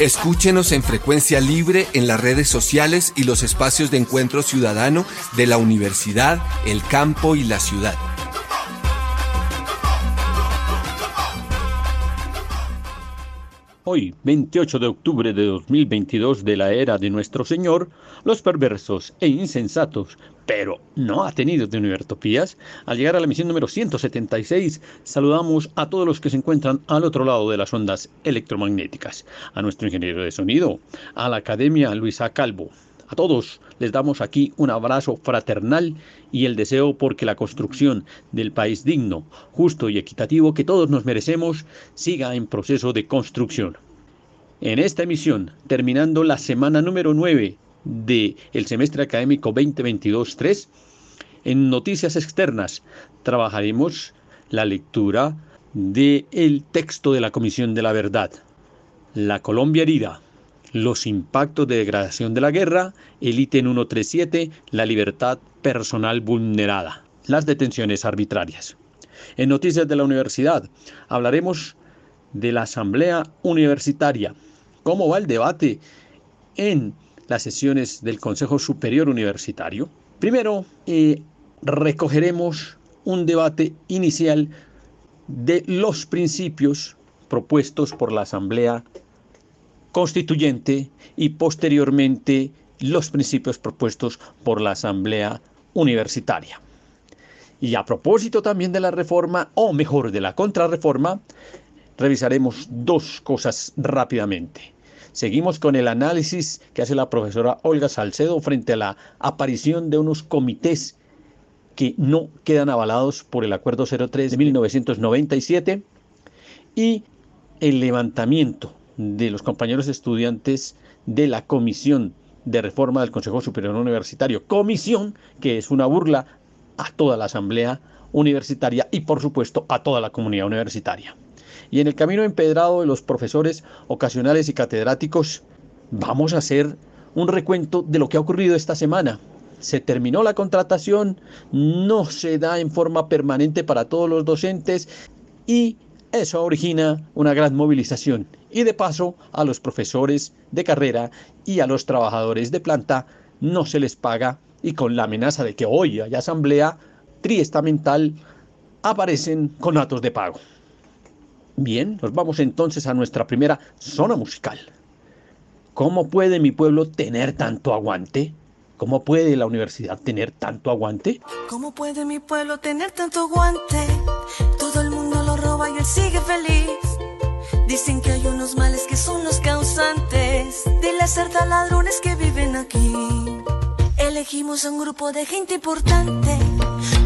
Escúchenos en frecuencia libre en las redes sociales y los espacios de encuentro ciudadano de la universidad, el campo y la ciudad. Hoy, 28 de octubre de 2022 de la era de nuestro Señor, los perversos e insensatos, pero no atenidos de Univertopías, al llegar a la misión número 176, saludamos a todos los que se encuentran al otro lado de las ondas electromagnéticas, a nuestro ingeniero de sonido, a la Academia Luisa Calvo, a todos les damos aquí un abrazo fraternal y el deseo porque la construcción del país digno, justo y equitativo que todos nos merecemos siga en proceso de construcción. En esta emisión, terminando la semana número 9 del el semestre académico 2022-3, en noticias externas trabajaremos la lectura del el texto de la Comisión de la Verdad, La Colombia herida, los impactos de degradación de la guerra, el ítem 137, la libertad personal vulnerada, las detenciones arbitrarias. En Noticias de la Universidad hablaremos de la Asamblea Universitaria, cómo va el debate en las sesiones del Consejo Superior Universitario. Primero, eh, recogeremos un debate inicial de los principios propuestos por la Asamblea constituyente y posteriormente los principios propuestos por la Asamblea Universitaria. Y a propósito también de la reforma, o mejor, de la contrarreforma, revisaremos dos cosas rápidamente. Seguimos con el análisis que hace la profesora Olga Salcedo frente a la aparición de unos comités que no quedan avalados por el Acuerdo 03 de 1997 y el levantamiento de los compañeros estudiantes de la Comisión de Reforma del Consejo Superior Universitario. Comisión que es una burla a toda la Asamblea Universitaria y por supuesto a toda la comunidad universitaria. Y en el camino empedrado de los profesores ocasionales y catedráticos, vamos a hacer un recuento de lo que ha ocurrido esta semana. Se terminó la contratación, no se da en forma permanente para todos los docentes y eso origina una gran movilización y de paso a los profesores de carrera y a los trabajadores de planta no se les paga y con la amenaza de que hoy haya asamblea triestamental aparecen con datos de pago. Bien, nos vamos entonces a nuestra primera zona musical. ¿Cómo puede mi pueblo tener tanto aguante? ¿Cómo puede la universidad tener tanto aguante? ¿Cómo puede mi pueblo tener tanto aguante? Todo el mundo lo roba y él sigue feliz. Dicen que hay unos males que son los causantes de las certa ladrones que viven aquí. Elegimos a un grupo de gente importante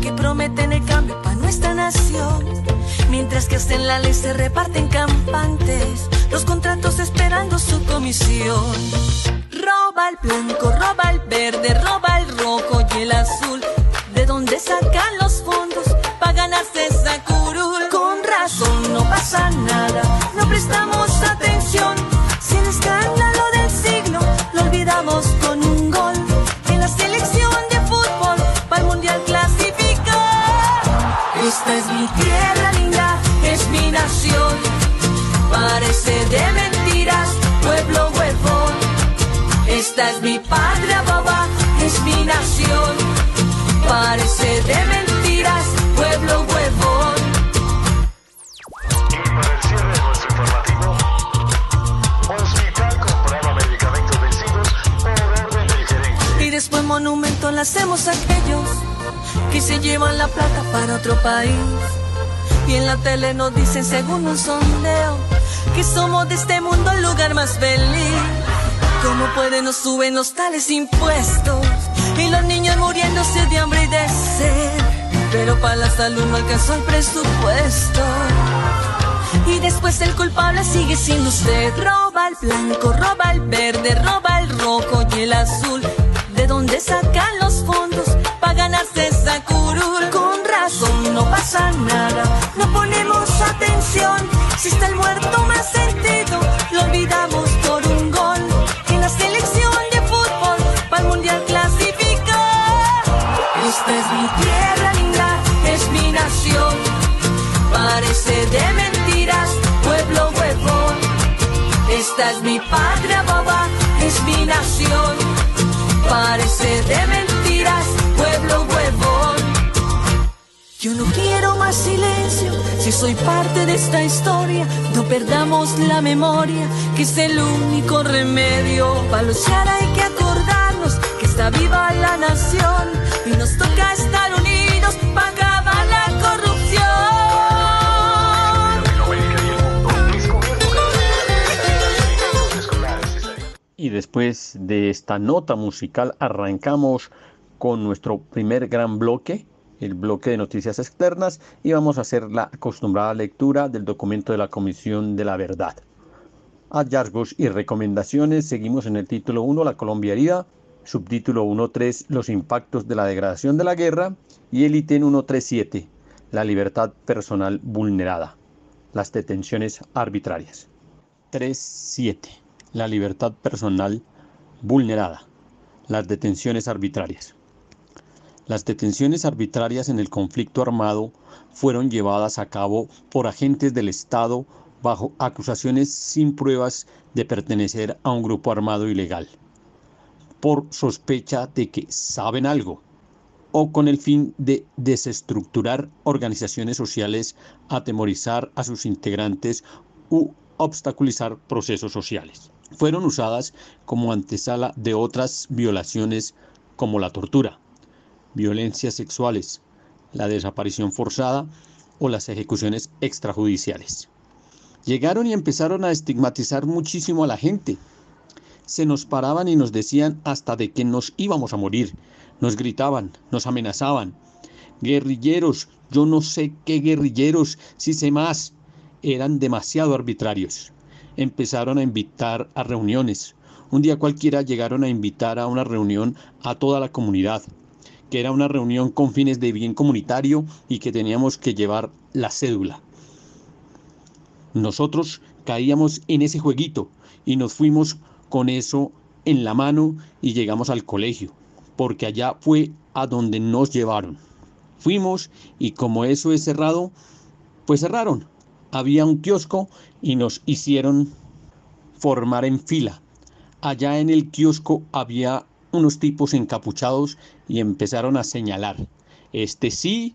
que prometen el cambio para nuestra nación. Mientras que hasta en la ley se reparten campantes, los contratos esperando su comisión. Roba el blanco, roba el verde, roba el rojo y el azul. ¿De dónde sacan los fondos para ganarse esa curul? Con razón no pasa nada no prestamos atención. Si el escándalo Esta es mi tierra linda, es mi nación. Parece de mentiras, pueblo huevón. Esta es mi patria boba, es mi nación. Parece de mentiras, pueblo huevón. después monumento le hacemos a aquellos que se llevan la plata para otro país. Y en la tele nos dicen según un sondeo que somos de este mundo el lugar más feliz. ¿Cómo pueden nos los tales impuestos? Y los niños muriéndose de hambre y de sed. Pero para la salud no alcanzó el presupuesto. Y después el culpable sigue siendo usted. Roba el blanco, roba el verde, roba el rojo y el azul. ¿De dónde sacan los fondos para ganarse esa curul? Con razón no pasa nada, no ponemos atención. Si está el muerto más sentido, lo olvidamos por un gol. En la selección de fútbol, para el mundial clasificar. Esta es mi tierra linda, es mi nación. Parece de mentiras, pueblo huevón. Esta es mi patria boba, es mi nación. Parece de mentiras, pueblo huevón. Yo no quiero más silencio, si soy parte de esta historia, no perdamos la memoria, que es el único remedio. Para luchar hay que acordarnos que está viva la nación y nos toca estar unidos para Y después de esta nota musical arrancamos con nuestro primer gran bloque, el bloque de noticias externas, y vamos a hacer la acostumbrada lectura del documento de la Comisión de la Verdad. Hallazgos y recomendaciones, seguimos en el título 1, la Colombia herida, subtítulo 1.3, los impactos de la degradación de la guerra, y el ítem 1.3.7, la libertad personal vulnerada, las detenciones arbitrarias. 3.7 la libertad personal vulnerada, las detenciones arbitrarias. Las detenciones arbitrarias en el conflicto armado fueron llevadas a cabo por agentes del Estado bajo acusaciones sin pruebas de pertenecer a un grupo armado ilegal, por sospecha de que saben algo, o con el fin de desestructurar organizaciones sociales, atemorizar a sus integrantes u obstaculizar procesos sociales fueron usadas como antesala de otras violaciones como la tortura, violencias sexuales, la desaparición forzada o las ejecuciones extrajudiciales. Llegaron y empezaron a estigmatizar muchísimo a la gente. Se nos paraban y nos decían hasta de que nos íbamos a morir. Nos gritaban, nos amenazaban. Guerrilleros, yo no sé qué guerrilleros, si sé más. Eran demasiado arbitrarios empezaron a invitar a reuniones. Un día cualquiera llegaron a invitar a una reunión a toda la comunidad, que era una reunión con fines de bien comunitario y que teníamos que llevar la cédula. Nosotros caíamos en ese jueguito y nos fuimos con eso en la mano y llegamos al colegio, porque allá fue a donde nos llevaron. Fuimos y como eso es cerrado, pues cerraron. Había un kiosco y nos hicieron formar en fila. Allá en el kiosco había unos tipos encapuchados y empezaron a señalar, este sí,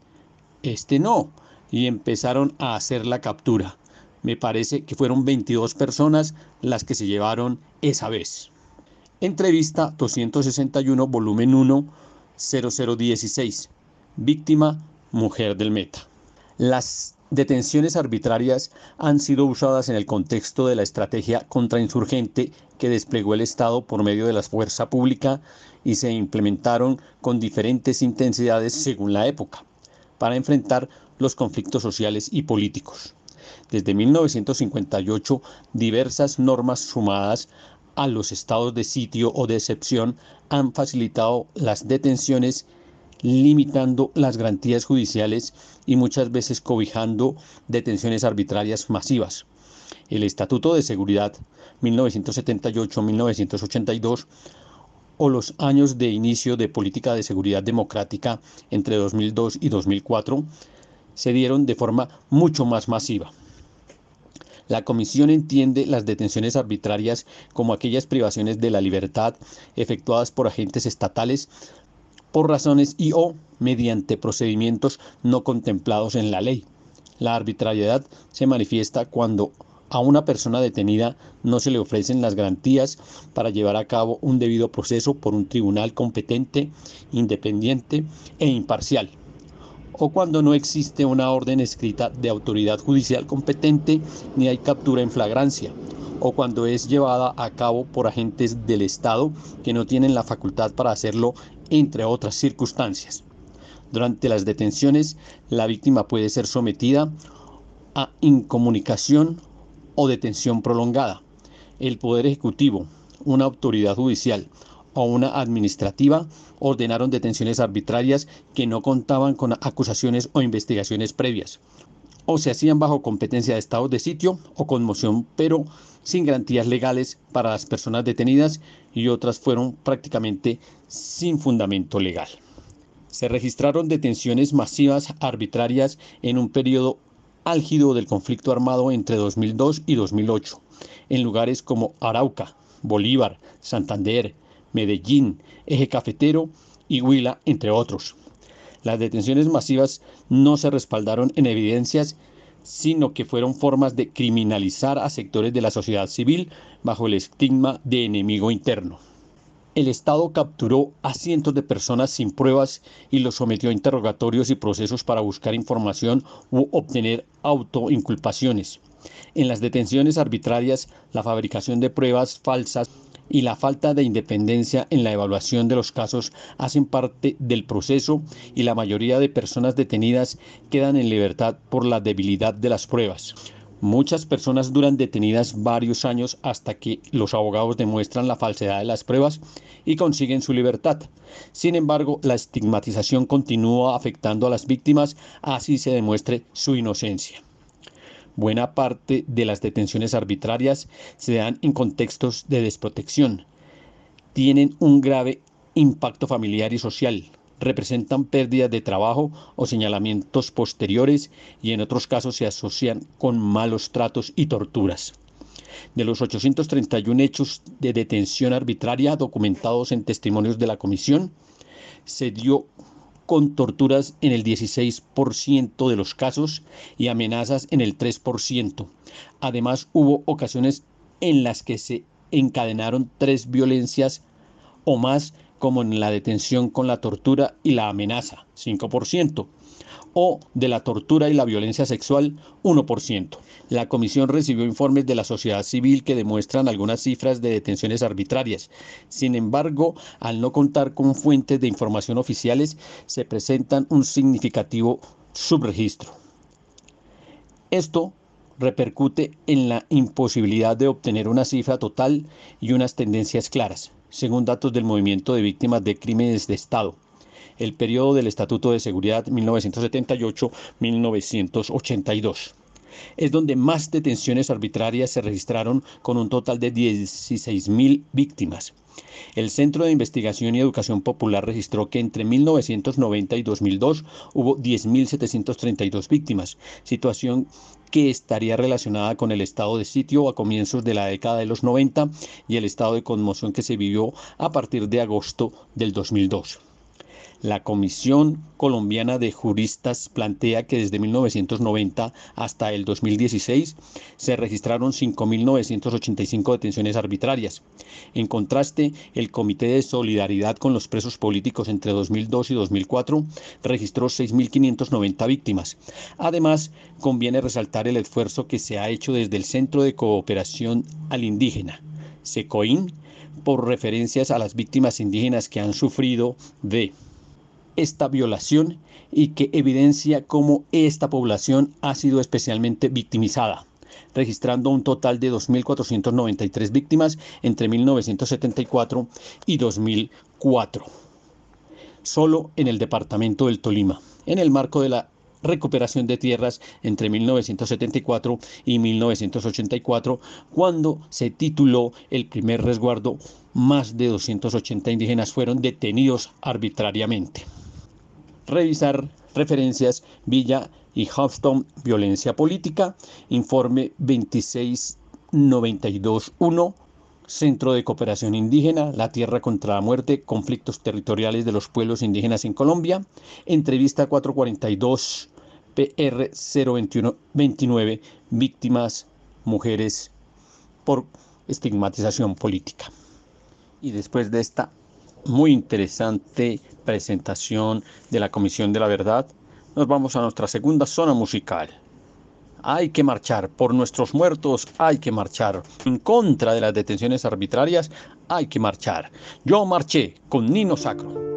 este no, y empezaron a hacer la captura. Me parece que fueron 22 personas las que se llevaron esa vez. Entrevista 261, volumen 1, 0016. Víctima, mujer del Meta. Las detenciones arbitrarias han sido usadas en el contexto de la estrategia contrainsurgente que desplegó el Estado por medio de la fuerza pública y se implementaron con diferentes intensidades según la época, para enfrentar los conflictos sociales y políticos. Desde 1958, diversas normas sumadas a los estados de sitio o de excepción han facilitado las detenciones limitando las garantías judiciales y muchas veces cobijando detenciones arbitrarias masivas. El Estatuto de Seguridad 1978-1982 o los años de inicio de política de seguridad democrática entre 2002 y 2004 se dieron de forma mucho más masiva. La Comisión entiende las detenciones arbitrarias como aquellas privaciones de la libertad efectuadas por agentes estatales por razones y o mediante procedimientos no contemplados en la ley. La arbitrariedad se manifiesta cuando a una persona detenida no se le ofrecen las garantías para llevar a cabo un debido proceso por un tribunal competente, independiente e imparcial, o cuando no existe una orden escrita de autoridad judicial competente ni hay captura en flagrancia, o cuando es llevada a cabo por agentes del Estado que no tienen la facultad para hacerlo entre otras circunstancias. Durante las detenciones, la víctima puede ser sometida a incomunicación o detención prolongada. El Poder Ejecutivo, una autoridad judicial o una administrativa ordenaron detenciones arbitrarias que no contaban con acusaciones o investigaciones previas, o se hacían bajo competencia de estado de sitio o conmoción, pero sin garantías legales para las personas detenidas y otras fueron prácticamente sin fundamento legal. Se registraron detenciones masivas arbitrarias en un periodo álgido del conflicto armado entre 2002 y 2008, en lugares como Arauca, Bolívar, Santander, Medellín, Eje Cafetero y Huila, entre otros. Las detenciones masivas no se respaldaron en evidencias, sino que fueron formas de criminalizar a sectores de la sociedad civil bajo el estigma de enemigo interno. El Estado capturó a cientos de personas sin pruebas y los sometió a interrogatorios y procesos para buscar información u obtener autoinculpaciones. En las detenciones arbitrarias, la fabricación de pruebas falsas y la falta de independencia en la evaluación de los casos hacen parte del proceso y la mayoría de personas detenidas quedan en libertad por la debilidad de las pruebas. Muchas personas duran detenidas varios años hasta que los abogados demuestran la falsedad de las pruebas y consiguen su libertad. Sin embargo, la estigmatización continúa afectando a las víctimas, así se demuestre su inocencia. Buena parte de las detenciones arbitrarias se dan en contextos de desprotección. Tienen un grave impacto familiar y social, representan pérdidas de trabajo o señalamientos posteriores y en otros casos se asocian con malos tratos y torturas. De los 831 hechos de detención arbitraria documentados en testimonios de la comisión, se dio con torturas en el 16% de los casos y amenazas en el 3%. Además, hubo ocasiones en las que se encadenaron tres violencias o más como en la detención con la tortura y la amenaza, 5%, o de la tortura y la violencia sexual, 1%. La comisión recibió informes de la sociedad civil que demuestran algunas cifras de detenciones arbitrarias. Sin embargo, al no contar con fuentes de información oficiales, se presentan un significativo subregistro. Esto repercute en la imposibilidad de obtener una cifra total y unas tendencias claras según datos del Movimiento de Víctimas de Crímenes de Estado. El periodo del Estatuto de Seguridad 1978-1982 es donde más detenciones arbitrarias se registraron con un total de 16.000 víctimas. El Centro de Investigación y Educación Popular registró que entre 1990 y 2002 hubo 10.732 víctimas, situación que estaría relacionada con el estado de sitio a comienzos de la década de los 90 y el estado de conmoción que se vivió a partir de agosto del 2002. La Comisión Colombiana de Juristas plantea que desde 1990 hasta el 2016 se registraron 5.985 detenciones arbitrarias. En contraste, el Comité de Solidaridad con los Presos Políticos entre 2002 y 2004 registró 6.590 víctimas. Además, conviene resaltar el esfuerzo que se ha hecho desde el Centro de Cooperación al Indígena, SECOIN, por referencias a las víctimas indígenas que han sufrido de esta violación y que evidencia cómo esta población ha sido especialmente victimizada registrando un total de 2.493 víctimas entre 1974 y 2004, solo en el departamento del Tolima, en el marco de la recuperación de tierras entre 1974 y 1984, cuando se tituló el primer resguardo, más de 280 indígenas fueron detenidos arbitrariamente revisar referencias Villa y Houston, Violencia Política, informe 26921, Centro de Cooperación Indígena, La Tierra contra la Muerte, Conflictos Territoriales de los Pueblos Indígenas en Colombia, entrevista 442 PR 02129, víctimas, mujeres por estigmatización política. Y después de esta muy interesante presentación de la Comisión de la Verdad, nos vamos a nuestra segunda zona musical. Hay que marchar por nuestros muertos, hay que marchar. En contra de las detenciones arbitrarias, hay que marchar. Yo marché con Nino Sacro.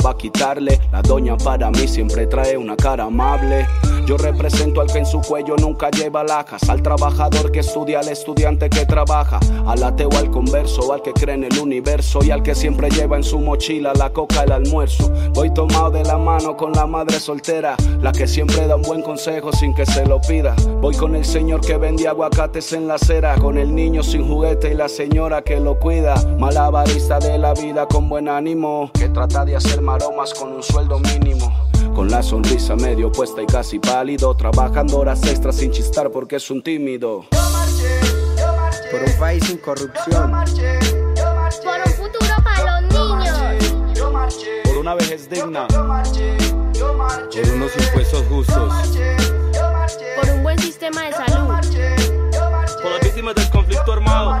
va a quitarle. La doña para mí siempre trae una cara amable. Yo represento al que en su cuello nunca lleva lajas, al trabajador que estudia, al estudiante que trabaja, al ateo, al converso, al que cree en el universo y al que siempre lleva en su mochila la coca, el almuerzo. Voy tomado de la mano con la madre soltera, la que siempre da un buen consejo sin que se lo pida. Voy con el señor que vende aguacates en la acera, con el niño sin juguete y la señora que lo cuida. Malabarista de la vida con buen ánimo, que trata de hacer maromas con un sueldo mínimo. Con la sonrisa medio puesta y casi pálido, trabajando horas extras sin chistar porque es un tímido. Por un país sin corrupción. Por un futuro para los niños. Por una vejez digna. Por unos impuestos justos. Por un buen sistema de salud. Por las víctimas del conflicto armado.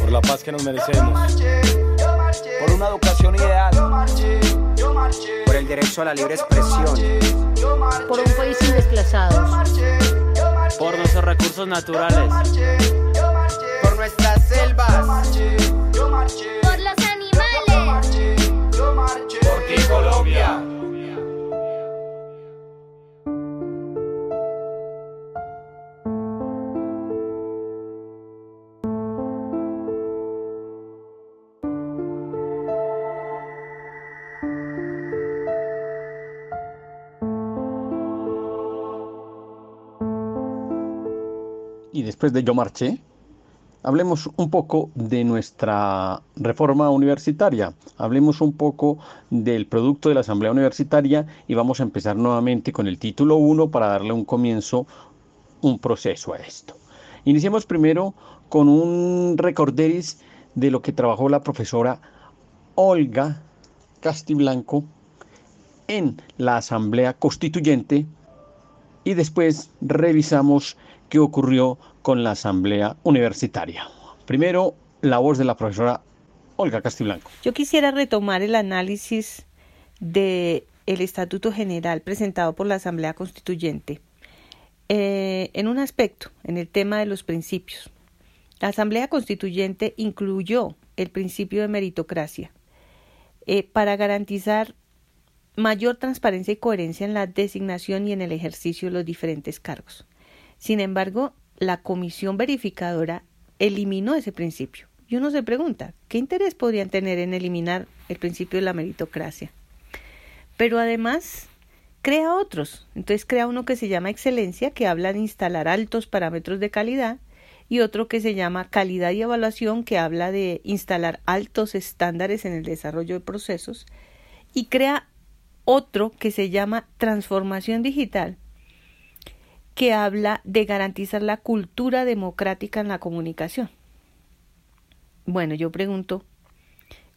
por la paz que nos merecemos, por una educación ideal, por el derecho a la libre expresión, por un país sin desplazados, por nuestros recursos naturales, por nuestras selvas, por los animales, por ti Colombia. Después de Yo Marché, hablemos un poco de nuestra reforma universitaria, hablemos un poco del producto de la Asamblea Universitaria y vamos a empezar nuevamente con el título 1 para darle un comienzo, un proceso a esto. Iniciemos primero con un recorderis de lo que trabajó la profesora Olga Castiblanco en la Asamblea Constituyente y después revisamos qué ocurrió con la Asamblea Universitaria. Primero, la voz de la profesora Olga Castiblanco. Yo quisiera retomar el análisis del el Estatuto General presentado por la Asamblea Constituyente eh, en un aspecto, en el tema de los principios. La Asamblea Constituyente incluyó el principio de meritocracia eh, para garantizar mayor transparencia y coherencia en la designación y en el ejercicio de los diferentes cargos. Sin embargo, la comisión verificadora eliminó ese principio. Y uno se pregunta, ¿qué interés podrían tener en eliminar el principio de la meritocracia? Pero además crea otros. Entonces crea uno que se llama excelencia, que habla de instalar altos parámetros de calidad, y otro que se llama calidad y evaluación, que habla de instalar altos estándares en el desarrollo de procesos, y crea otro que se llama transformación digital, que habla de garantizar la cultura democrática en la comunicación. Bueno, yo pregunto,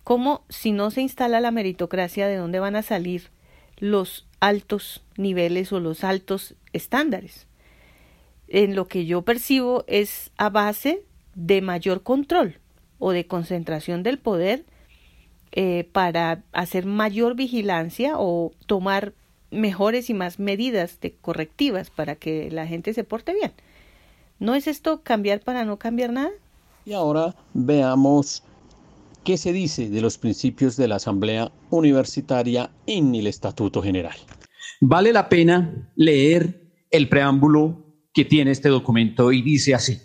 ¿cómo si no se instala la meritocracia, de dónde van a salir los altos niveles o los altos estándares? En lo que yo percibo es a base de mayor control o de concentración del poder eh, para hacer mayor vigilancia o tomar mejores y más medidas de correctivas para que la gente se porte bien. ¿No es esto cambiar para no cambiar nada? Y ahora veamos qué se dice de los principios de la Asamblea Universitaria en el Estatuto General. Vale la pena leer el preámbulo que tiene este documento y dice así.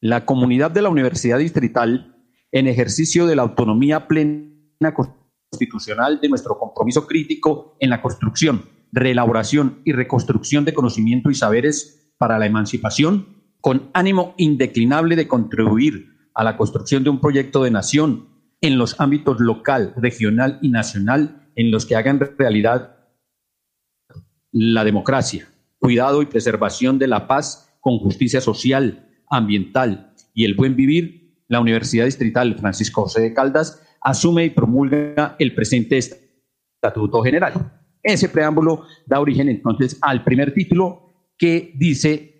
La comunidad de la Universidad Distrital, en ejercicio de la autonomía plena constitucional de nuestro compromiso crítico en la construcción, reelaboración y reconstrucción de conocimiento y saberes para la emancipación, con ánimo indeclinable de contribuir a la construcción de un proyecto de nación en los ámbitos local, regional y nacional en los que hagan realidad la democracia, cuidado y preservación de la paz con justicia social, ambiental y el buen vivir, la Universidad Distrital Francisco José de Caldas asume y promulga el presente Estatuto General. Ese preámbulo da origen entonces al primer título que dice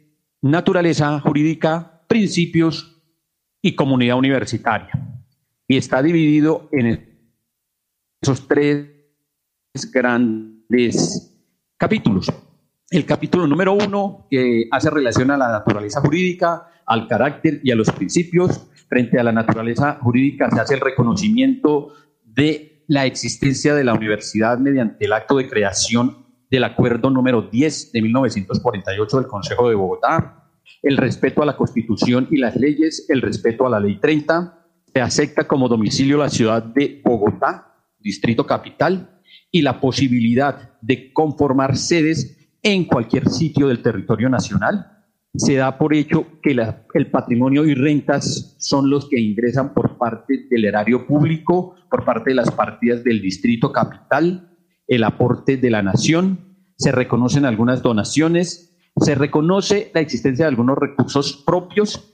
naturaleza jurídica, principios y comunidad universitaria. Y está dividido en esos tres grandes capítulos. El capítulo número uno, que hace relación a la naturaleza jurídica, al carácter y a los principios. Frente a la naturaleza jurídica se hace el reconocimiento de la existencia de la universidad mediante el acto de creación del acuerdo número 10 de 1948 del Consejo de Bogotá, el respeto a la Constitución y las leyes, el respeto a la Ley 30, se acepta como domicilio la ciudad de Bogotá, distrito capital, y la posibilidad de conformar sedes en cualquier sitio del territorio nacional. Se da por hecho que el patrimonio y rentas son los que ingresan por parte del erario público, por parte de las partidas del distrito capital, el aporte de la nación, se reconocen algunas donaciones, se reconoce la existencia de algunos recursos propios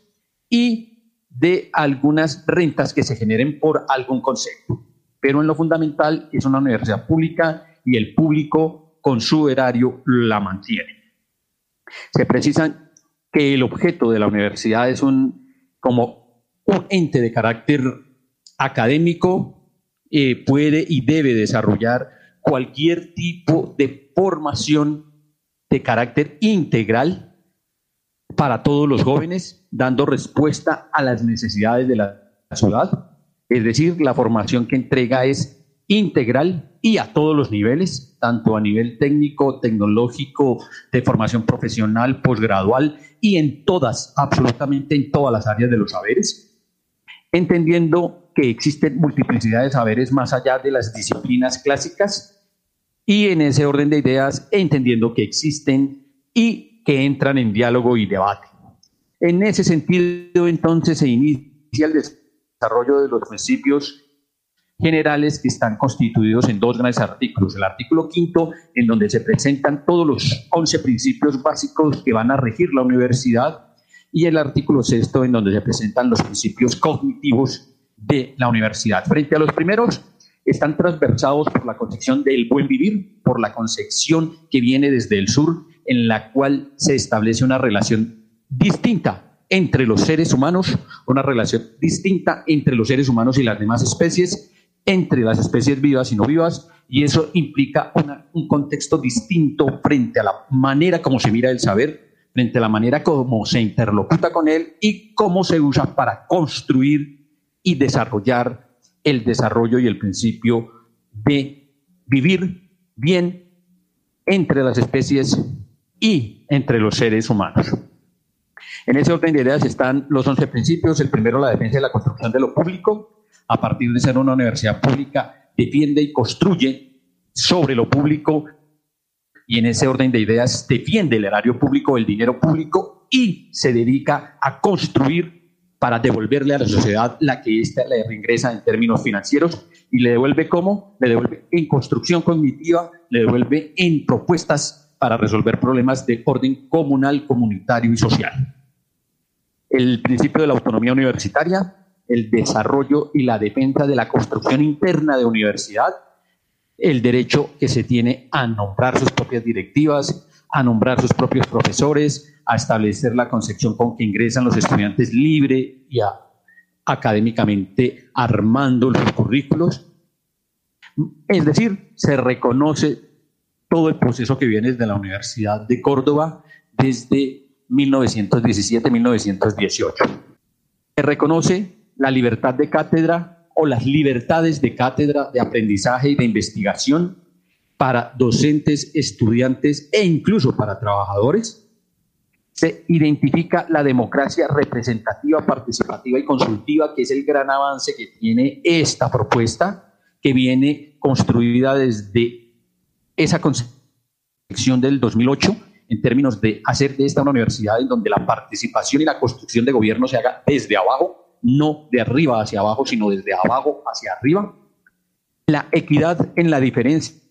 y de algunas rentas que se generen por algún concepto. Pero en lo fundamental es una universidad pública y el público con su erario la mantiene. Se precisa que el objeto de la universidad es un, como un ente de carácter académico, eh, puede y debe desarrollar cualquier tipo de formación de carácter integral para todos los jóvenes, dando respuesta a las necesidades de la ciudad. Es decir, la formación que entrega es integral y a todos los niveles, tanto a nivel técnico, tecnológico, de formación profesional, posgradual y en todas, absolutamente en todas las áreas de los saberes, entendiendo que existen multiplicidad de saberes más allá de las disciplinas clásicas y en ese orden de ideas entendiendo que existen y que entran en diálogo y debate. En ese sentido, entonces, se inicia el desarrollo de los principios generales que están constituidos en dos grandes artículos. El artículo quinto, en donde se presentan todos los 11 principios básicos que van a regir la universidad, y el artículo sexto, en donde se presentan los principios cognitivos de la universidad. Frente a los primeros, están transversados por la concepción del buen vivir, por la concepción que viene desde el sur, en la cual se establece una relación distinta entre los seres humanos, una relación distinta entre los seres humanos y las demás especies, entre las especies vivas y no vivas, y eso implica un contexto distinto frente a la manera como se mira el saber, frente a la manera como se interlocuta con él y cómo se usa para construir y desarrollar el desarrollo y el principio de vivir bien entre las especies y entre los seres humanos. En ese orden de ideas están los 11 principios. El primero, la defensa de la construcción de lo público a partir de ser una universidad pública, defiende y construye sobre lo público y en ese orden de ideas defiende el erario público, el dinero público y se dedica a construir para devolverle a la sociedad la que ésta le reingresa en términos financieros y le devuelve cómo? Le devuelve en construcción cognitiva, le devuelve en propuestas para resolver problemas de orden comunal, comunitario y social. El principio de la autonomía universitaria el desarrollo y la defensa de la construcción interna de universidad, el derecho que se tiene a nombrar sus propias directivas, a nombrar sus propios profesores, a establecer la concepción con que ingresan los estudiantes libre y académicamente armando los currículos, Es decir, se reconoce todo el proceso que viene desde la Universidad de Córdoba desde 1917-1918. Se reconoce la libertad de cátedra o las libertades de cátedra, de aprendizaje y de investigación para docentes, estudiantes e incluso para trabajadores. Se identifica la democracia representativa, participativa y consultiva, que es el gran avance que tiene esta propuesta, que viene construida desde esa concepción del 2008 en términos de hacer de esta una universidad en donde la participación y la construcción de gobierno se haga desde abajo, no de arriba hacia abajo, sino desde abajo hacia arriba. La equidad en la diferencia,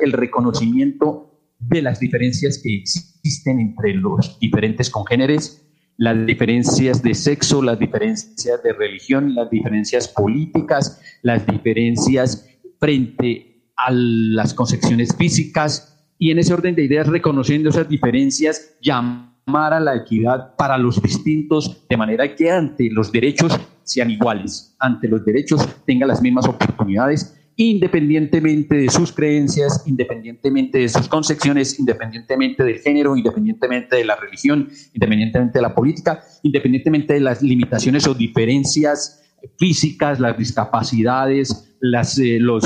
el reconocimiento de las diferencias que existen entre los diferentes congéneres, las diferencias de sexo, las diferencias de religión, las diferencias políticas, las diferencias frente a las concepciones físicas, y en ese orden de ideas, reconociendo esas diferencias, llamar a la equidad para los distintos, de manera que ante los derechos sean iguales, ante los derechos tengan las mismas oportunidades, independientemente de sus creencias, independientemente de sus concepciones, independientemente del género, independientemente de la religión, independientemente de la política, independientemente de las limitaciones o diferencias físicas, las discapacidades, las, eh, los,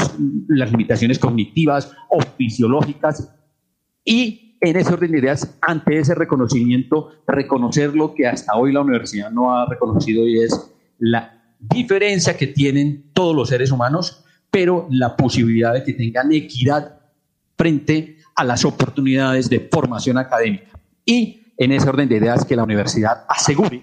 las limitaciones cognitivas o fisiológicas, y en ese orden de ideas, ante ese reconocimiento, reconocer lo que hasta hoy la universidad no ha reconocido y es la diferencia que tienen todos los seres humanos, pero la posibilidad de que tengan equidad frente a las oportunidades de formación académica. Y en ese orden de ideas que la universidad asegure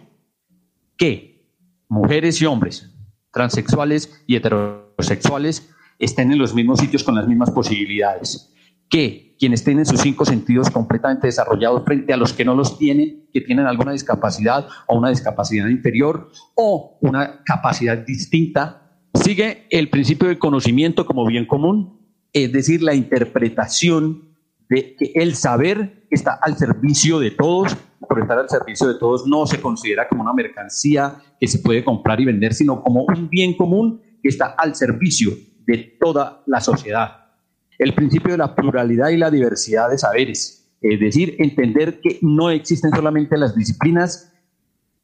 que mujeres y hombres, transexuales y heterosexuales, estén en los mismos sitios con las mismas posibilidades, que quienes tienen sus cinco sentidos completamente desarrollados frente a los que no los tienen, que tienen alguna discapacidad o una discapacidad inferior o una capacidad distinta. Sigue el principio del conocimiento como bien común, es decir, la interpretación de que el saber está al servicio de todos, por estar al servicio de todos no se considera como una mercancía que se puede comprar y vender, sino como un bien común que está al servicio de toda la sociedad el principio de la pluralidad y la diversidad de saberes, es decir, entender que no existen solamente las disciplinas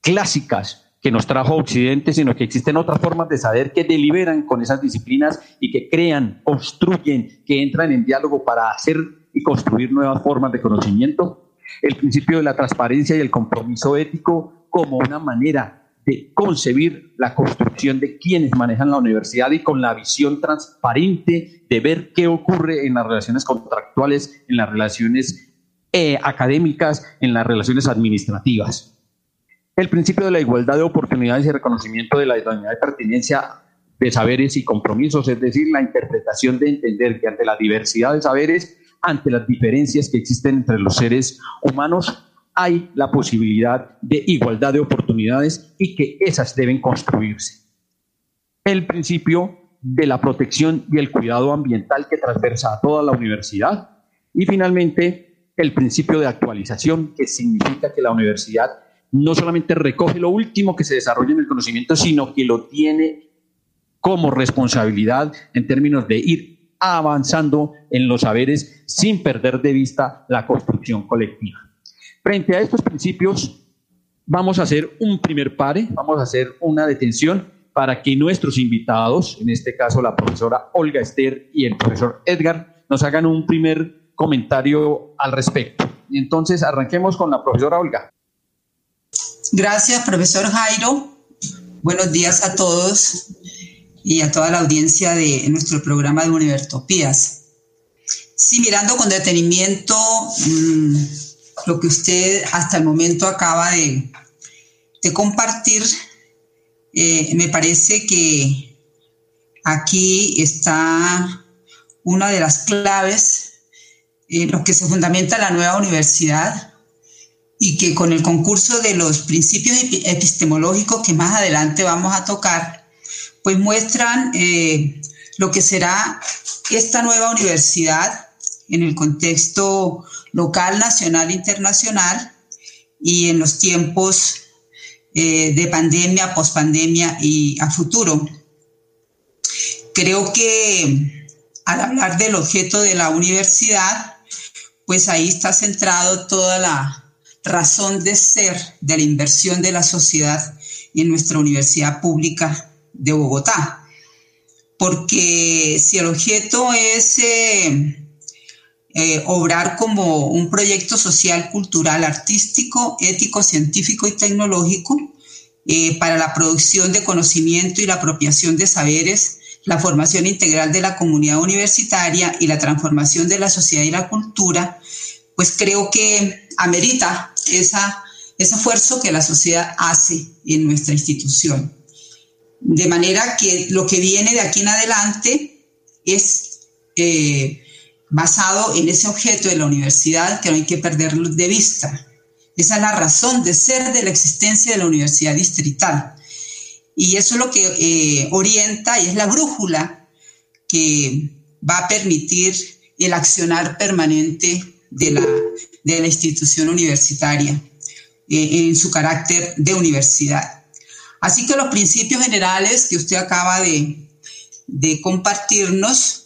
clásicas que nos trajo Occidente, sino que existen otras formas de saber que deliberan con esas disciplinas y que crean, construyen, que entran en diálogo para hacer y construir nuevas formas de conocimiento. El principio de la transparencia y el compromiso ético como una manera de concebir la construcción de quienes manejan la universidad y con la visión transparente de ver qué ocurre en las relaciones contractuales, en las relaciones eh, académicas, en las relaciones administrativas. El principio de la igualdad de oportunidades y reconocimiento de la idoneidad de pertinencia de saberes y compromisos, es decir, la interpretación de entender que ante la diversidad de saberes, ante las diferencias que existen entre los seres humanos, hay la posibilidad de igualdad de oportunidades y que esas deben construirse. El principio de la protección y el cuidado ambiental que transversa a toda la universidad. Y finalmente, el principio de actualización, que significa que la universidad no solamente recoge lo último que se desarrolla en el conocimiento, sino que lo tiene como responsabilidad en términos de ir avanzando en los saberes sin perder de vista la construcción colectiva. Frente a estos principios, vamos a hacer un primer pare, vamos a hacer una detención para que nuestros invitados, en este caso la profesora Olga Esther y el profesor Edgar, nos hagan un primer comentario al respecto. Y entonces arranquemos con la profesora Olga. Gracias, profesor Jairo. Buenos días a todos y a toda la audiencia de nuestro programa de Univertopías. Sí, mirando con detenimiento mmm, lo que usted hasta el momento acaba de, compartir, eh, me parece que aquí está una de las claves en lo que se fundamenta la nueva universidad y que con el concurso de los principios epistemológicos que más adelante vamos a tocar, pues muestran eh, lo que será esta nueva universidad en el contexto local, nacional, internacional y en los tiempos eh, de pandemia, pospandemia y a futuro. Creo que al hablar del objeto de la universidad, pues ahí está centrado toda la razón de ser de la inversión de la sociedad en nuestra universidad pública de Bogotá. Porque si el objeto es eh, eh, obrar como un proyecto social, cultural, artístico, ético, científico y tecnológico eh, para la producción de conocimiento y la apropiación de saberes, la formación integral de la comunidad universitaria y la transformación de la sociedad y la cultura, pues creo que amerita esa, ese esfuerzo que la sociedad hace en nuestra institución. De manera que lo que viene de aquí en adelante es eh, basado en ese objeto de la universidad que no hay que perderlo de vista. Esa es la razón de ser de la existencia de la universidad distrital. Y eso es lo que eh, orienta y es la brújula que va a permitir el accionar permanente de la, de la institución universitaria eh, en su carácter de universidad. Así que los principios generales que usted acaba de, de compartirnos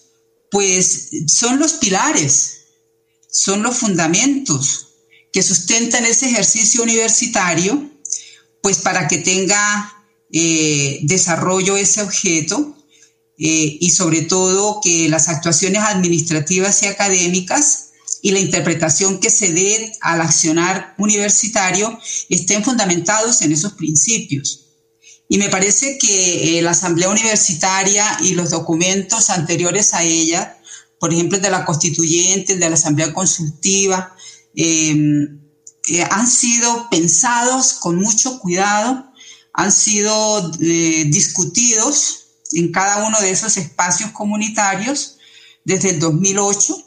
pues son los pilares, son los fundamentos que sustentan ese ejercicio universitario, pues para que tenga eh, desarrollo ese objeto eh, y sobre todo que las actuaciones administrativas y académicas y la interpretación que se dé al accionar universitario estén fundamentados en esos principios. Y me parece que eh, la Asamblea Universitaria y los documentos anteriores a ella, por ejemplo, el de la Constituyente, el de la Asamblea Consultiva, em, eh, han sido pensados con mucho cuidado, han sido eh, discutidos en cada uno de esos espacios comunitarios desde el 2008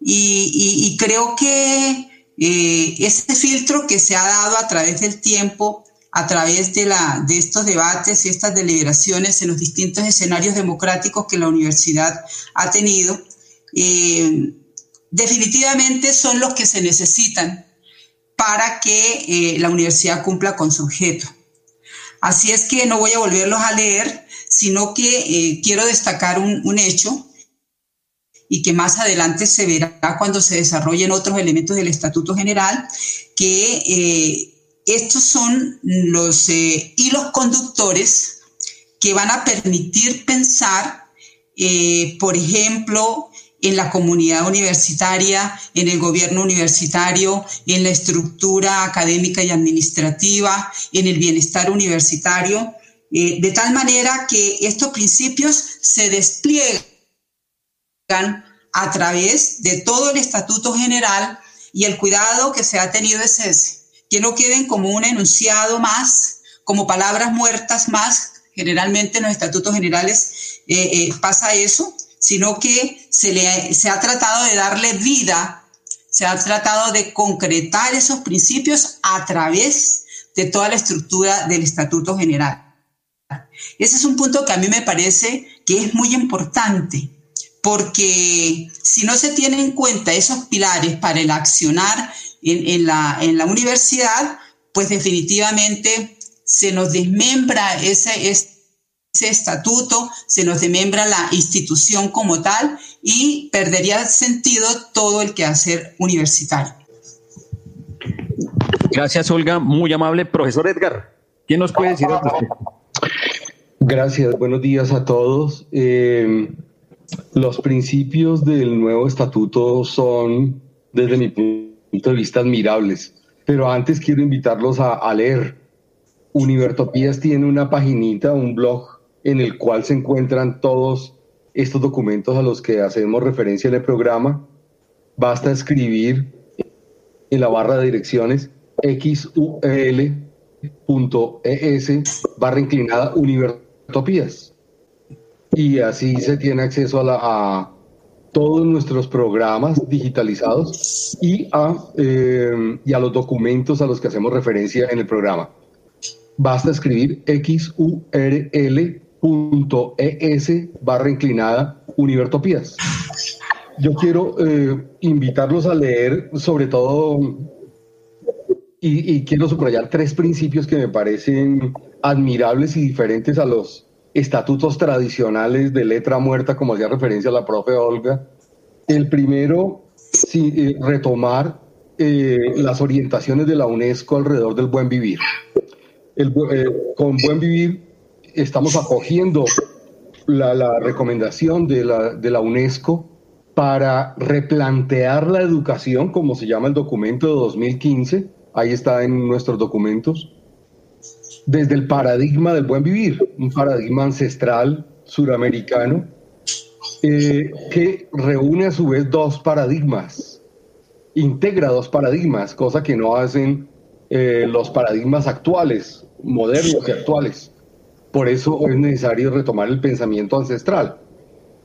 y, y creo que ese filtro que se ha dado a través del tiempo a través de, la, de estos debates y estas deliberaciones en los distintos escenarios democráticos que la universidad ha tenido, eh, definitivamente son los que se necesitan para que eh, la universidad cumpla con su objeto. Así es que no voy a volverlos a leer, sino que eh, quiero destacar un, un, hecho y que más adelante se verá cuando se desarrollen otros elementos del Estatuto General, que estos son los eh, hilos conductores que van a permitir pensar, eh, por ejemplo, en la comunidad universitaria, en el gobierno universitario, en la estructura académica y administrativa, en el bienestar universitario, eh, de tal manera que estos principios se despliegan a través de todo el Estatuto General y el cuidado que se ha tenido es ese, que no queden como un enunciado más, como palabras muertas más. Generalmente en los estatutos generales eh, eh, pasa eso, sino que se, le, se ha tratado de darle vida, se ha tratado de concretar esos principios a través de toda la estructura del estatuto general. Ese es un punto que a mí me parece que es muy importante, porque si no se tienen en cuenta esos pilares para el accionar en, la, en la universidad, pues definitivamente se nos desmembra ese, ese estatuto, se nos desmembra la institución como tal y perdería sentido todo el quehacer universitario. Gracias, Olga. Muy amable. Profesor Edgar, ¿quién nos puede decir al respecto? Gracias. Buenos días a todos. Eh, los principios del nuevo estatuto son, desde mi punto punto de vista admirables. Pero antes quiero invitarlos a, leer. Univertopías tiene una paginita, un blog, en el cual se encuentran todos estos documentos a los que hacemos referencia en el programa. Basta escribir en la barra de direcciones xul.es barra inclinada Univertopías. Y así se tiene acceso a, la, a, todos nuestros programas digitalizados y a, eh, y a los documentos a los que hacemos referencia en el programa. Basta escribir xurl.es barra inclinada Univertopías. Yo quiero eh, invitarlos a leer sobre todo y, y, quiero subrayar tres principios que me parecen admirables y diferentes a los estatutos tradicionales de letra muerta, como hacía referencia la profe Olga. El primero, sí, eh, retomar eh, las orientaciones de la UNESCO alrededor del buen vivir. El, eh, con buen vivir estamos acogiendo la, la recomendación de la, de la UNESCO para replantear la educación, como se llama el documento de 2015, ahí está en nuestros documentos, desde el paradigma del buen vivir, un paradigma ancestral suramericano, eh, que reúne a su vez dos paradigmas, integra dos paradigmas, cosa que no hacen eh, los paradigmas actuales, modernos y actuales. Por eso es necesario retomar el pensamiento ancestral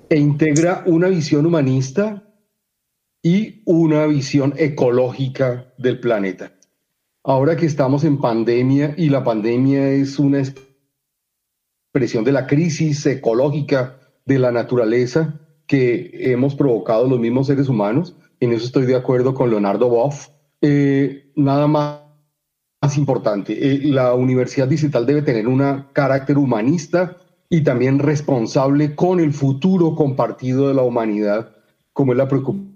e integra una visión humanista y una visión ecológica del planeta. Ahora que estamos en pandemia y la pandemia es una expresión de la crisis ecológica de la naturaleza que hemos provocado los mismos seres humanos, en eso estoy de acuerdo con Leonardo Boff, eh, nada más, más importante, eh, la universidad digital debe tener un carácter humanista y también responsable con el futuro compartido de la humanidad, como es la preocupación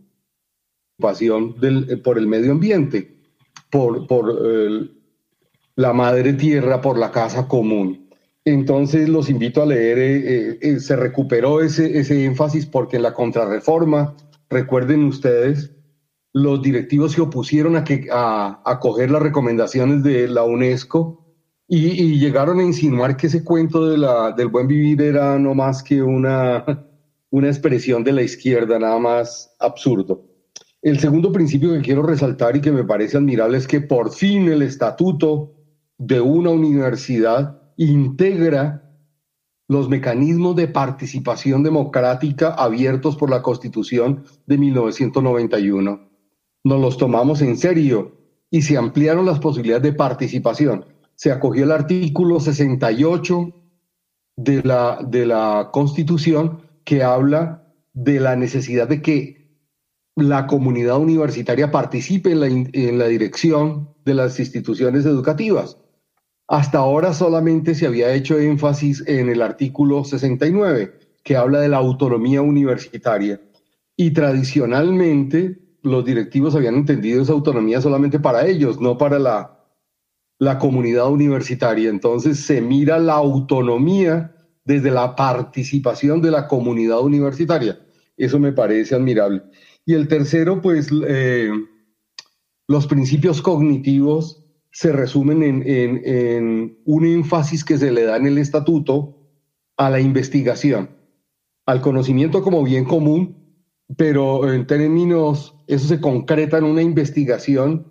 del, por el medio ambiente, por, por eh, la madre tierra, por la casa común. Entonces los invito a leer, eh, eh, se recuperó ese, ese énfasis porque en la contrarreforma, recuerden ustedes, los directivos se opusieron a, que, a, a coger las recomendaciones de la UNESCO y, llegaron a insinuar que ese cuento de la, del buen vivir era no más que una, una expresión de la izquierda, nada más absurdo. El segundo principio que quiero resaltar y que me parece admirable es que por fin el estatuto de una universidad integra los mecanismos de participación democrática abiertos por la Constitución de 1991. Nos los tomamos en serio y se ampliaron las posibilidades de participación se acogió el artículo 68 de la, de la Constitución que habla de la necesidad de que la comunidad universitaria participe en la, la dirección de las instituciones educativas. Hasta ahora solamente se había hecho énfasis en el artículo 69, que habla de la autonomía universitaria. Y tradicionalmente los directivos habían entendido esa autonomía solamente para ellos, no para la comunidad universitaria. Entonces se mira la autonomía desde la participación de la comunidad universitaria. Eso me parece admirable. Y el tercero, pues eh, los principios cognitivos se resumen en, en un énfasis que se le da en el estatuto a la investigación, al conocimiento como bien común, pero en términos, eso se concreta en una investigación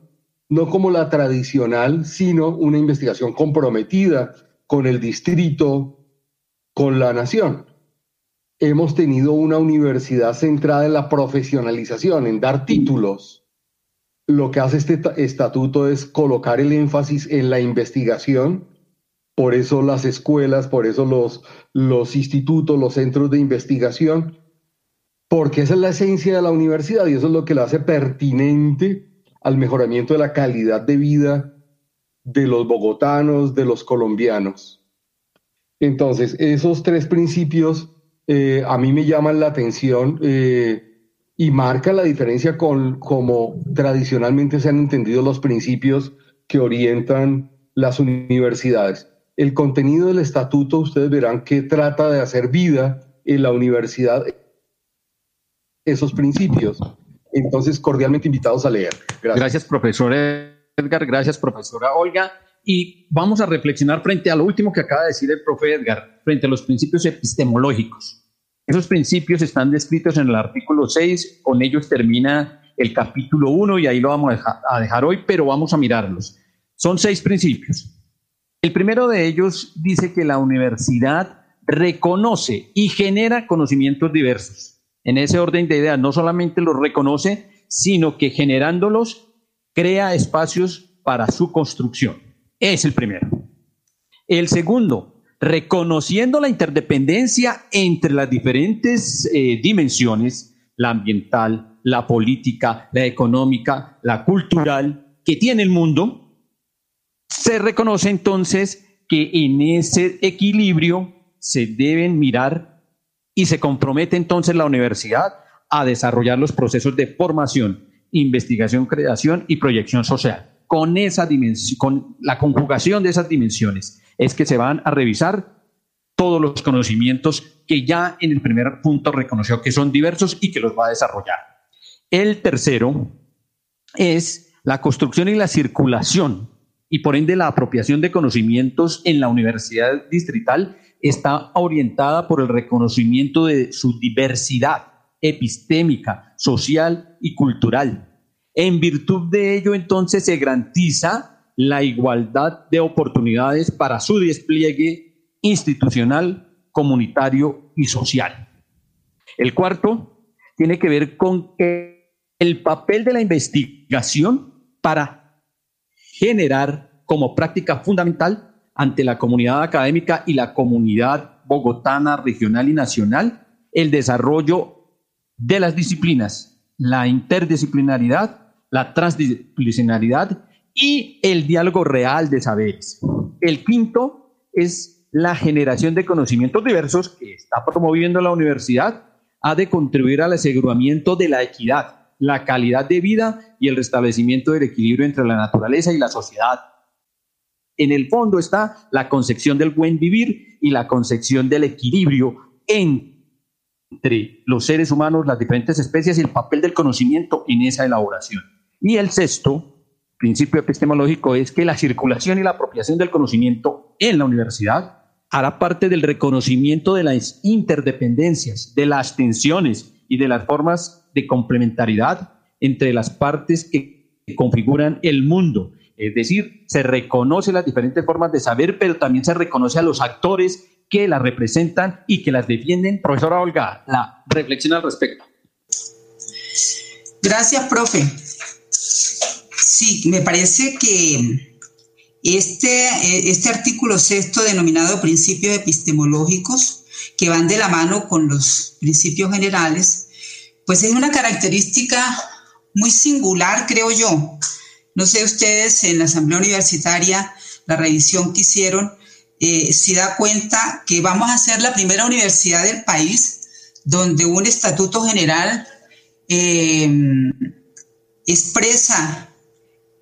no como la tradicional, sino una investigación comprometida con el distrito, con la nación. Hemos tenido una universidad centrada en la profesionalización, en dar títulos. Lo que hace este estatuto es colocar el énfasis en la investigación, por eso las escuelas, por eso los, los institutos, los centros de investigación, porque esa es la esencia de la universidad y eso es lo que la hace pertinente al mejoramiento de la calidad de vida de los bogotanos, de los colombianos. Entonces, esos tres principios eh, a mí me llaman la atención eh, y marcan la diferencia con cómo tradicionalmente se han entendido los principios que orientan las universidades. El contenido del estatuto, ustedes verán que trata de hacer vida en la universidad esos principios. Entonces, cordialmente invitados a leer. Gracias. Gracias, profesor Edgar. Gracias, profesora Olga. Y vamos a reflexionar frente a lo último que acaba de decir el profe Edgar, frente a los principios epistemológicos. Esos principios están descritos en el artículo 6, con ellos termina el capítulo 1 y ahí lo vamos a dejar, hoy, pero vamos a mirarlos. Son seis principios. El primero de ellos dice que la universidad reconoce y genera conocimientos diversos en ese orden de ideas, no solamente los reconoce, sino que generándolos crea espacios para su construcción. Es el primero. El segundo, reconociendo la interdependencia entre las diferentes eh, dimensiones, la ambiental, la política, la económica, la cultural, que tiene el mundo, se reconoce entonces que en ese equilibrio se deben mirar y se compromete entonces la universidad a desarrollar los procesos de formación, investigación, creación y proyección social. Con esa dimensión, con la conjugación de esas dimensiones, es que se van a revisar todos los conocimientos que ya en el primer punto reconoció que son diversos y que los va a desarrollar. El tercero es la construcción y la circulación y por ende la apropiación de conocimientos en la universidad distrital está orientada por el reconocimiento de su diversidad epistémica, social y cultural. En virtud de ello, entonces, se garantiza la igualdad de oportunidades para su despliegue institucional, comunitario y social. El cuarto tiene que ver con el papel de la investigación para generar como práctica fundamental ante la comunidad académica y la comunidad bogotana, regional y nacional el desarrollo de las disciplinas, la interdisciplinaridad, la transdisciplinaridad y el diálogo real de saberes. El quinto es la generación de conocimientos diversos que está promoviendo la universidad, ha de contribuir al aseguramiento de la equidad, la calidad de vida y el restablecimiento del equilibrio entre la naturaleza y la sociedad. En el fondo está la concepción del buen vivir y la concepción del equilibrio entre los seres humanos, las diferentes especies y el papel del conocimiento en esa elaboración. Y el sexto principio epistemológico es que la circulación y la apropiación del conocimiento en la universidad hará parte del reconocimiento de las interdependencias, de las tensiones y de las formas de complementariedad entre las partes que configuran el mundo. Es decir, se reconoce las diferentes formas de saber, pero también se reconoce a los actores que las representan y que las defienden. Profesora Olga, la reflexión al respecto. Gracias, profe. Sí, me parece que este, este artículo sexto denominado principios epistemológicos, que van de la mano con los principios generales, pues es una característica muy singular, creo yo. No sé ustedes en la Asamblea Universitaria, la revisión que hicieron, eh, si da cuenta que vamos a ser la primera universidad del país donde un estatuto general eh, expresa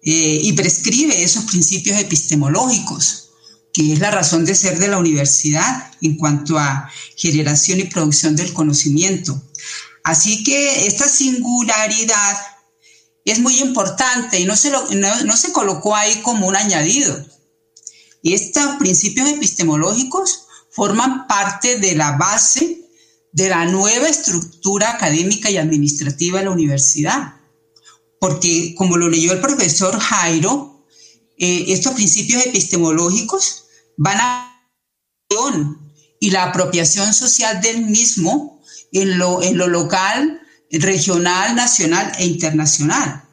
eh, y prescribe esos principios epistemológicos, que es la razón de ser de la universidad en cuanto a generación y producción del conocimiento. Así que esta singularidad es muy importante y no se, no, se colocó ahí como un añadido. Estos principios epistemológicos forman parte de la base de la nueva estructura académica y administrativa de la universidad porque como lo leyó el profesor Jairo, eh, estos principios epistemológicos van a y la apropiación social del mismo en lo, en lo local, regional, nacional e internacional.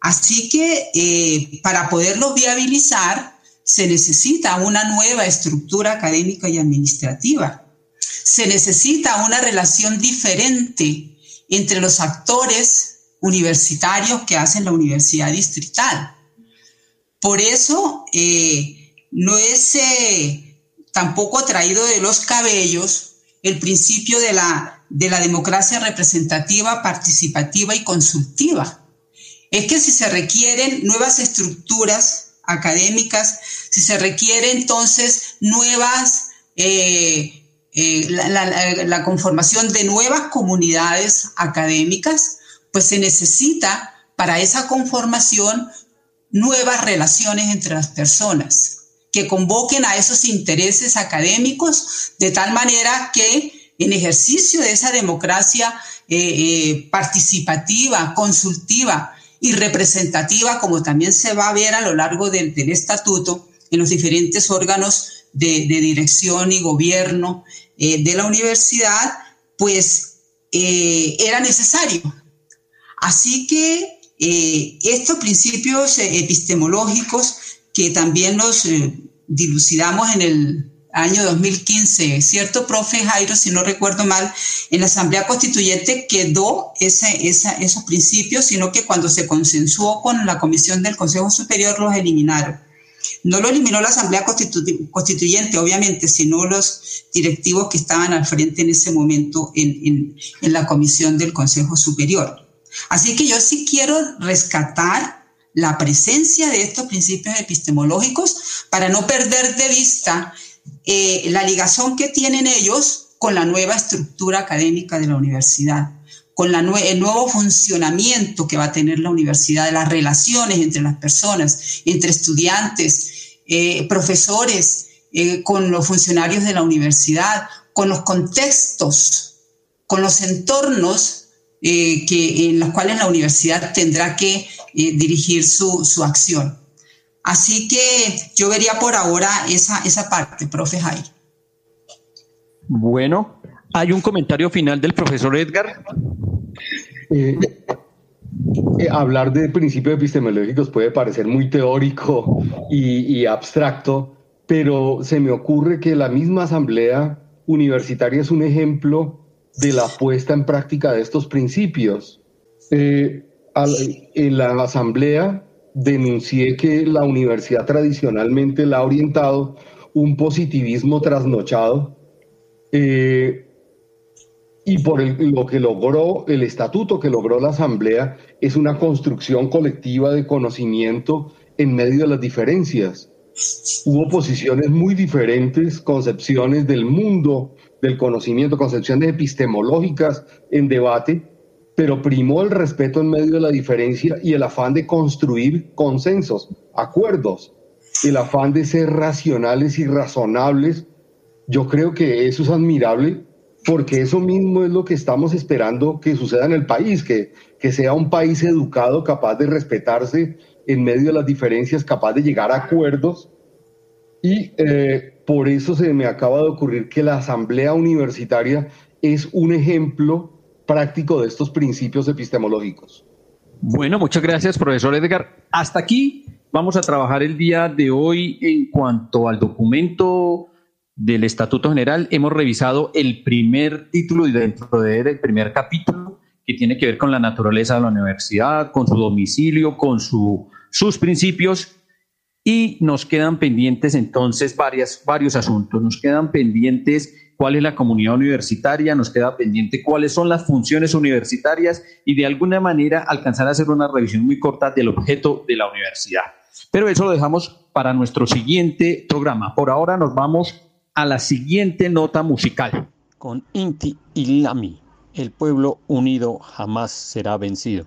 Así que eh, para poderlo viabilizar se necesita una nueva estructura académica y administrativa. Se necesita una relación diferente entre los actores universitarios que hacen la universidad distrital. Por eso eh, no es eh, tampoco traído de los cabellos el principio de la, de la democracia representativa, participativa y consultiva. Es que si se requieren nuevas estructuras académicas, si se requiere entonces nuevas, eh, la conformación de nuevas comunidades académicas, pues se necesita para esa conformación nuevas relaciones entre las personas que convoquen a esos intereses académicos de tal manera que en ejercicio de esa democracia eh, eh, participativa, consultiva y representativa, como también se va a ver a lo largo del, estatuto en los diferentes órganos de, dirección y gobierno eh, de la universidad, pues era necesario Así que eh, estos principios eh, epistemológicos que también los eh, dilucidamos en el año 2015, ¿cierto, profe Jairo? Si no recuerdo mal, en la Asamblea Constituyente quedó esos principios, sino que cuando se consensuó con la Comisión del Consejo Superior los eliminaron. No lo eliminó la Asamblea Constituyente, obviamente, sino los directivos que estaban al frente en ese momento en, en la comisión del Consejo Superior. Así que yo sí quiero rescatar la presencia de estos principios epistemológicos para no perder de vista eh, la ligación que tienen ellos con la nueva estructura académica de la universidad, con el nuevo funcionamiento que va a tener la universidad, las relaciones entre las personas, entre estudiantes, eh, profesores, eh, con los funcionarios de la universidad, con los contextos, con los entornos que, en los cuales la universidad tendrá que dirigir su, su acción. Así que yo vería por ahora esa, esa parte, profe Jair. Bueno, hay un comentario final del profesor Edgar. Eh, eh, hablar de principios epistemológicos puede parecer muy teórico y, y, abstracto, pero se me ocurre que la misma asamblea universitaria es un ejemplo de la puesta en práctica de estos principios. Eh, en la asamblea denuncié que la universidad tradicionalmente la ha orientado un positivismo trasnochado eh, y por lo que logró el estatuto que logró la asamblea es una construcción colectiva de conocimiento en medio de las diferencias. Hubo posiciones muy diferentes, concepciones del mundo del conocimiento, concepciones epistemológicas en debate, pero primó el respeto en medio de la diferencia y el afán de construir consensos, acuerdos, el afán de ser racionales y razonables. Yo creo que eso es admirable porque eso mismo es lo que estamos esperando que suceda en el país, que, que sea un país educado, capaz de respetarse en medio de las diferencias, capaz de llegar a acuerdos. Y eh, por eso se me acaba de ocurrir que la Asamblea Universitaria es un ejemplo práctico de estos principios epistemológicos. Bueno, muchas gracias, profesor Edgar. Hasta aquí vamos a trabajar el día de hoy en cuanto al documento del Estatuto General. Hemos revisado el primer título y dentro de él el primer capítulo que tiene que ver con la naturaleza de la universidad, con su domicilio, con su, sus principios y nos quedan pendientes entonces varias, varios asuntos. Nos quedan pendientes cuál es la comunidad universitaria, nos queda pendiente cuáles son las funciones universitarias y de alguna manera alcanzar a hacer una revisión muy corta del objeto de la universidad. Pero eso lo dejamos para nuestro siguiente programa. Por ahora nos vamos a la siguiente nota musical. Con Inti y Lami, el pueblo unido jamás será vencido.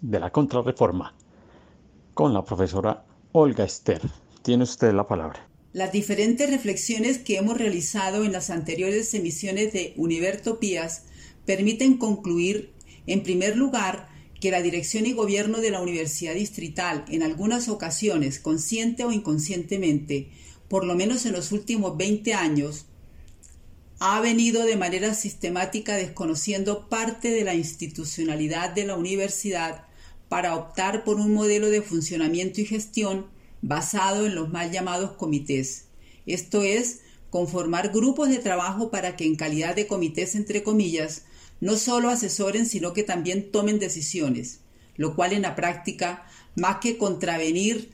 De la contrarreforma con la profesora Olga Esther. Tiene usted la palabra. Las diferentes reflexiones que hemos realizado en las anteriores emisiones de Univertopías permiten concluir, en primer lugar, que la dirección y gobierno de la Universidad Distrital, en algunas ocasiones, consciente o inconscientemente, por lo menos en los últimos 20 años, ha venido de manera sistemática desconociendo parte de la institucionalidad de la universidad para optar por un modelo de funcionamiento y gestión basado en los mal llamados comités, esto es, conformar grupos de trabajo para que en calidad de comités, entre comillas, no solo asesoren, sino que también tomen decisiones, lo cual en la práctica, más que contravenir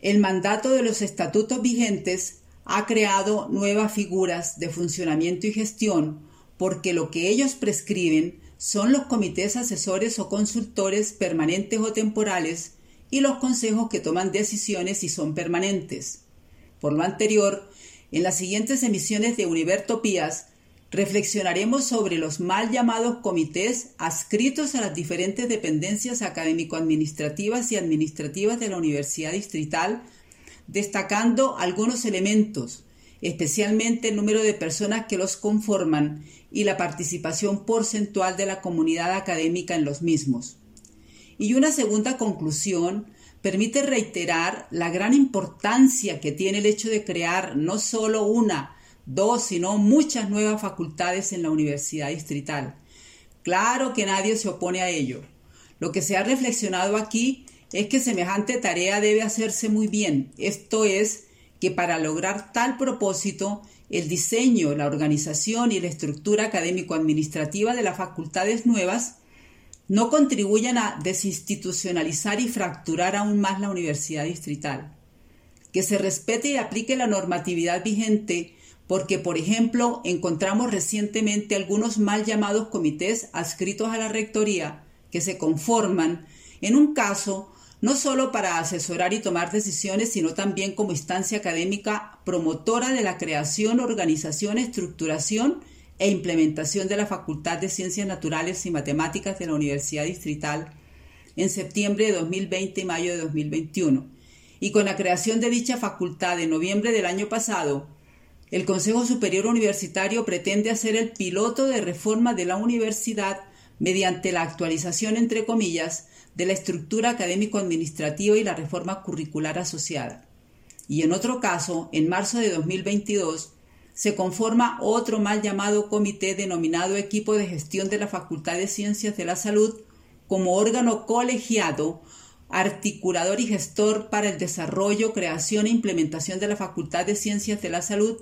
el mandato de los estatutos vigentes ha creado nuevas figuras de funcionamiento y gestión porque lo que ellos prescriben son los comités asesores o consultores permanentes o temporales y los consejos que toman decisiones y son permanentes. Por lo anterior, en las siguientes emisiones de Univertopías reflexionaremos sobre los mal llamados comités adscritos a las diferentes dependencias académico-administrativas y administrativas de la Universidad Distrital, destacando algunos elementos, especialmente el número de personas que los conforman y la participación porcentual de la comunidad académica en los mismos. Y una segunda conclusión permite reiterar la gran importancia que tiene el hecho de crear no solo una, dos, sino muchas nuevas facultades en la Universidad Distrital. Claro que nadie se opone a ello. Lo que se ha reflexionado aquí es que semejante tarea debe hacerse muy bien, esto es, que para lograr tal propósito, el diseño, la organización y la estructura académico-administrativa de las facultades nuevas no contribuyan a desinstitucionalizar y fracturar aún más la universidad distrital. Que se respete y aplique la normatividad vigente porque, por ejemplo, encontramos recientemente algunos mal llamados comités adscritos a la Rectoría que se conforman, en un caso, no solo para asesorar y tomar decisiones, sino también como instancia académica promotora de la creación, organización, estructuración e implementación de la Facultad de Ciencias Naturales y Matemáticas de la Universidad Distrital en septiembre de 2020 y mayo de 2021. Y con la creación de dicha facultad en noviembre del año pasado, el Consejo Superior Universitario pretende hacer el piloto de reforma de la universidad mediante la actualización, entre comillas, de la estructura académico-administrativa y la reforma curricular asociada. Y en otro caso, en marzo de 2022, se conforma otro mal llamado comité denominado Equipo de Gestión de la Facultad de Ciencias de la Salud como órgano colegiado, articulador y gestor para el desarrollo, creación e implementación de la Facultad de Ciencias de la Salud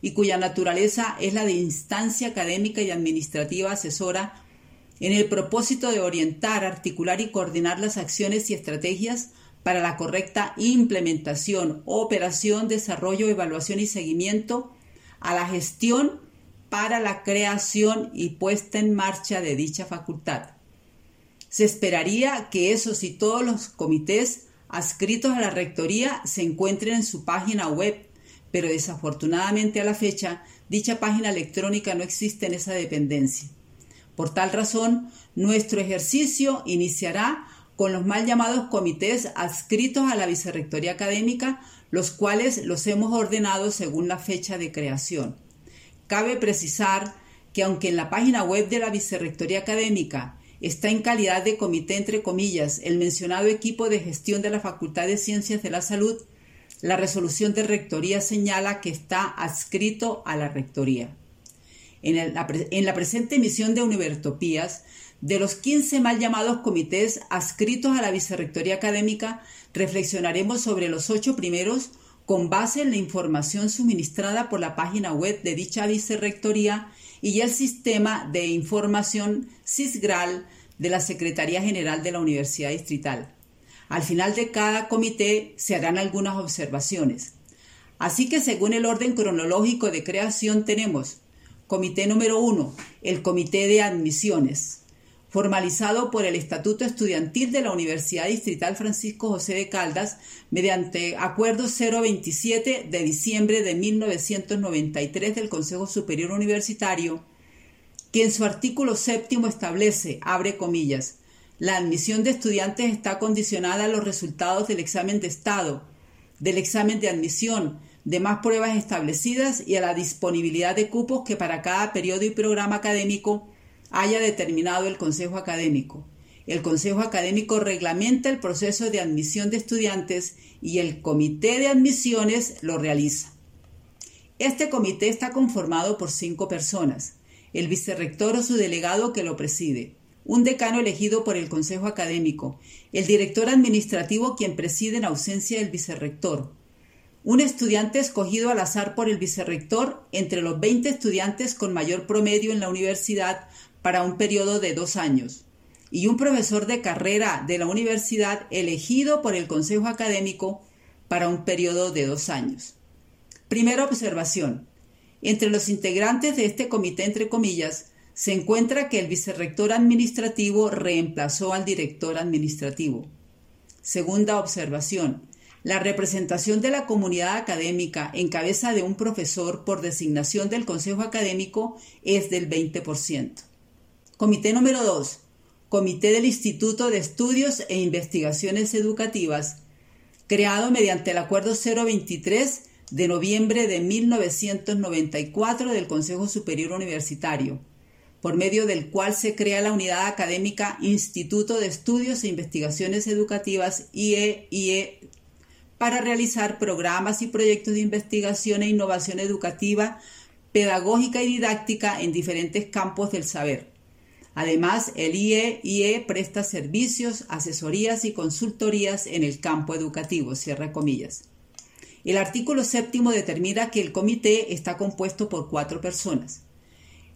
y cuya naturaleza es la de instancia académica y administrativa asesora en el propósito de orientar, articular y coordinar las acciones y estrategias para la correcta implementación, operación, desarrollo, evaluación y seguimiento a la gestión para la creación y puesta en marcha de dicha facultad. Se esperaría que esos y todos los comités adscritos a la Rectoría se encuentren en su página web pero desafortunadamente a la fecha dicha página electrónica no existe en esa dependencia. Por tal razón, nuestro ejercicio iniciará con los mal llamados comités adscritos a la Vicerrectoría Académica, los cuales los hemos ordenado según la fecha de creación. Cabe precisar que aunque en la página web de la Vicerrectoría Académica está en calidad de comité entre comillas el mencionado equipo de gestión de la Facultad de Ciencias de la Salud, la resolución de rectoría señala que está adscrito a la rectoría. En, la presente emisión de Univertopías, de los 15 mal llamados comités adscritos a la vicerrectoría académica, reflexionaremos sobre los ocho primeros con base en la información suministrada por la página web de dicha vicerrectoría y el sistema de información CISGRAL de la Secretaría General de la Universidad Distrital. Al final de cada comité se harán algunas observaciones. Así que según el orden cronológico de creación tenemos Comité número 1, el Comité de Admisiones, formalizado por el Estatuto Estudiantil de la Universidad Distrital Francisco José de Caldas mediante Acuerdo 027 de diciembre de 1993 del Consejo Superior Universitario, que en su artículo séptimo establece, abre comillas, la admisión de estudiantes está condicionada a los resultados del examen de estado, del examen de admisión, de más pruebas establecidas y a la disponibilidad de cupos que para cada periodo y programa académico haya determinado el Consejo Académico. El Consejo Académico reglamenta el proceso de admisión de estudiantes y el Comité de Admisiones lo realiza. Este comité está conformado por cinco personas, el vicerrector o su delegado que lo preside, un decano elegido por el Consejo Académico, el director administrativo quien preside en ausencia del vicerrector, un estudiante escogido al azar por el vicerrector entre los 20 estudiantes con mayor promedio en la universidad para un periodo de dos años, y un profesor de carrera de la universidad elegido por el Consejo Académico para un periodo de dos años. Primera observación. Entre los integrantes de este comité, entre comillas, se encuentra que el vicerrector administrativo reemplazó al director administrativo. Segunda observación. La representación de la comunidad académica en cabeza de un profesor por designación del Consejo Académico es del 20%. Comité número 2. Comité del Instituto de Estudios e Investigaciones Educativas, creado mediante el Acuerdo 023 de noviembre de 1994 del Consejo Superior Universitario, por medio del cual se crea la unidad académica Instituto de Estudios e Investigaciones Educativas IEIE para realizar programas y proyectos de investigación e innovación educativa, pedagógica y didáctica en diferentes campos del saber. Además, el IEIE presta servicios, asesorías y consultorías en el campo educativo, cierra comillas. El artículo séptimo determina que el comité está compuesto por cuatro personas.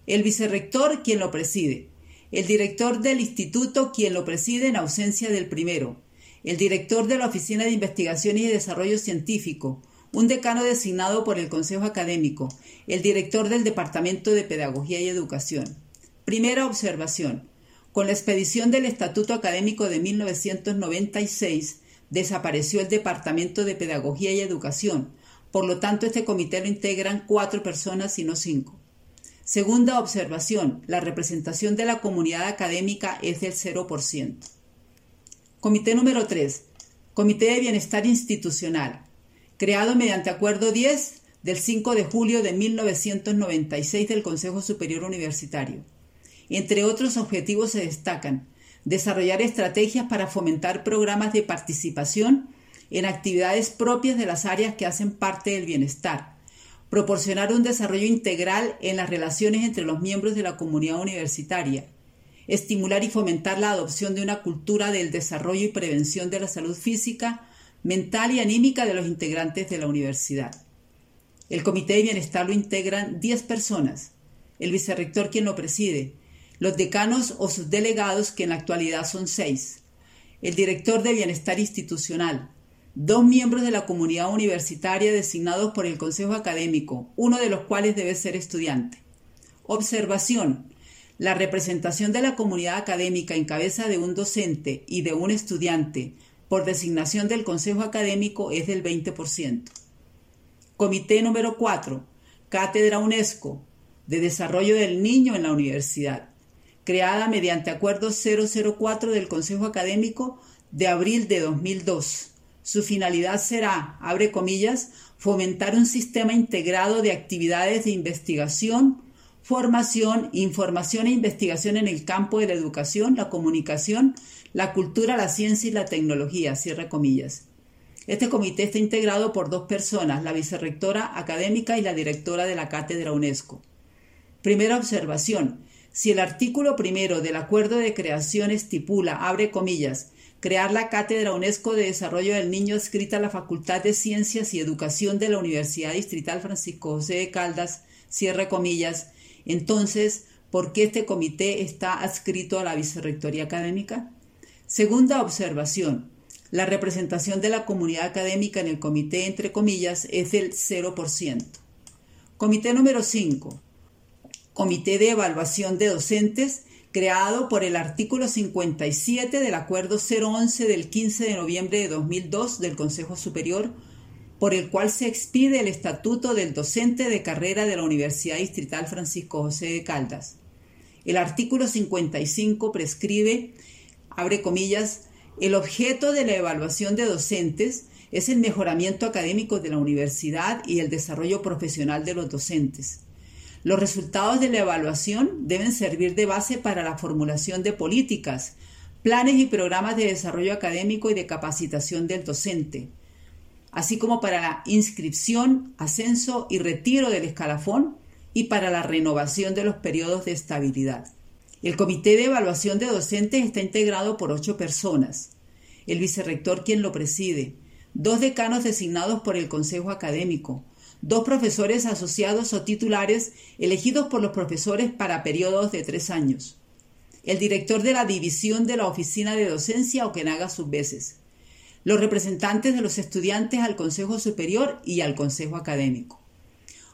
El vicerrector, quien lo preside. El director del instituto, quien lo preside en ausencia del primero el director de la Oficina de Investigación y Desarrollo Científico, un decano designado por el Consejo Académico, el director del Departamento de Pedagogía y Educación. Primera observación. Con la expedición del Estatuto Académico de 1996, desapareció el Departamento de Pedagogía y Educación. Por lo tanto, este comité lo integran cuatro personas y no cinco. Segunda observación. La representación de la comunidad académica es del 0%. Comité número 3. Comité de Bienestar Institucional. Creado mediante Acuerdo 10 del 5 de julio de 1996 del Consejo Superior Universitario. Entre otros objetivos se destacan desarrollar estrategias para fomentar programas de participación en actividades propias de las áreas que hacen parte del bienestar, proporcionar un desarrollo integral en las relaciones entre los miembros de la comunidad universitaria, estimular y fomentar la adopción de una cultura del desarrollo y prevención de la salud física, mental y anímica de los integrantes de la universidad. El Comité de Bienestar lo integran 10 personas, el vicerrector quien lo preside, los decanos o sus delegados que en la actualidad son 6, el director de Bienestar Institucional, dos miembros de la comunidad universitaria designados por el Consejo Académico, uno de los cuales debe ser estudiante. Observación. La representación de la comunidad académica en cabeza de un docente y de un estudiante por designación del Consejo Académico es del 20%. Comité número 4. Cátedra UNESCO de Desarrollo del Niño en la Universidad, creada mediante Acuerdo 004 del Consejo Académico de abril de 2002. Su finalidad será, abre comillas, fomentar un sistema integrado de actividades de investigación, formación, información e investigación en el campo de la educación, la comunicación, la cultura, la ciencia y la tecnología, cierra comillas. Este comité está integrado por dos personas, la vicerrectora académica y la directora de la cátedra UNESCO. Primera observación. Si el artículo primero del acuerdo de creación estipula, abre comillas, crear la cátedra UNESCO de Desarrollo del Niño escrita a la Facultad de Ciencias y Educación de la Universidad Distrital Francisco José de Caldas, cierre comillas, entonces, ¿por qué este comité está adscrito a la Vicerrectoría Académica? Segunda observación. La representación de la comunidad académica en el comité, entre comillas, es del 0%. Comité número 5. Comité de Evaluación de Docentes, creado por el artículo 57 del Acuerdo 011 del 15 de noviembre de 2002 del Consejo Superior por el cual se expide el estatuto del docente de carrera de la Universidad Distrital Francisco José de Caldas. El artículo 55 prescribe, abre comillas, el objeto de la evaluación de docentes es el mejoramiento académico de la universidad y el desarrollo profesional de los docentes. Los resultados de la evaluación deben servir de base para la formulación de políticas, planes y programas de desarrollo académico y de capacitación del docente, así como para la inscripción, ascenso y retiro del escalafón y para la renovación de los periodos de estabilidad. El comité de evaluación de docentes está integrado por ocho personas. El vicerrector quien lo preside, dos decanos designados por el Consejo Académico, dos profesores asociados o titulares elegidos por los profesores para periodos de tres años, el director de la división de la oficina de docencia o quien haga sus veces, los representantes de los estudiantes al Consejo Superior y al Consejo Académico.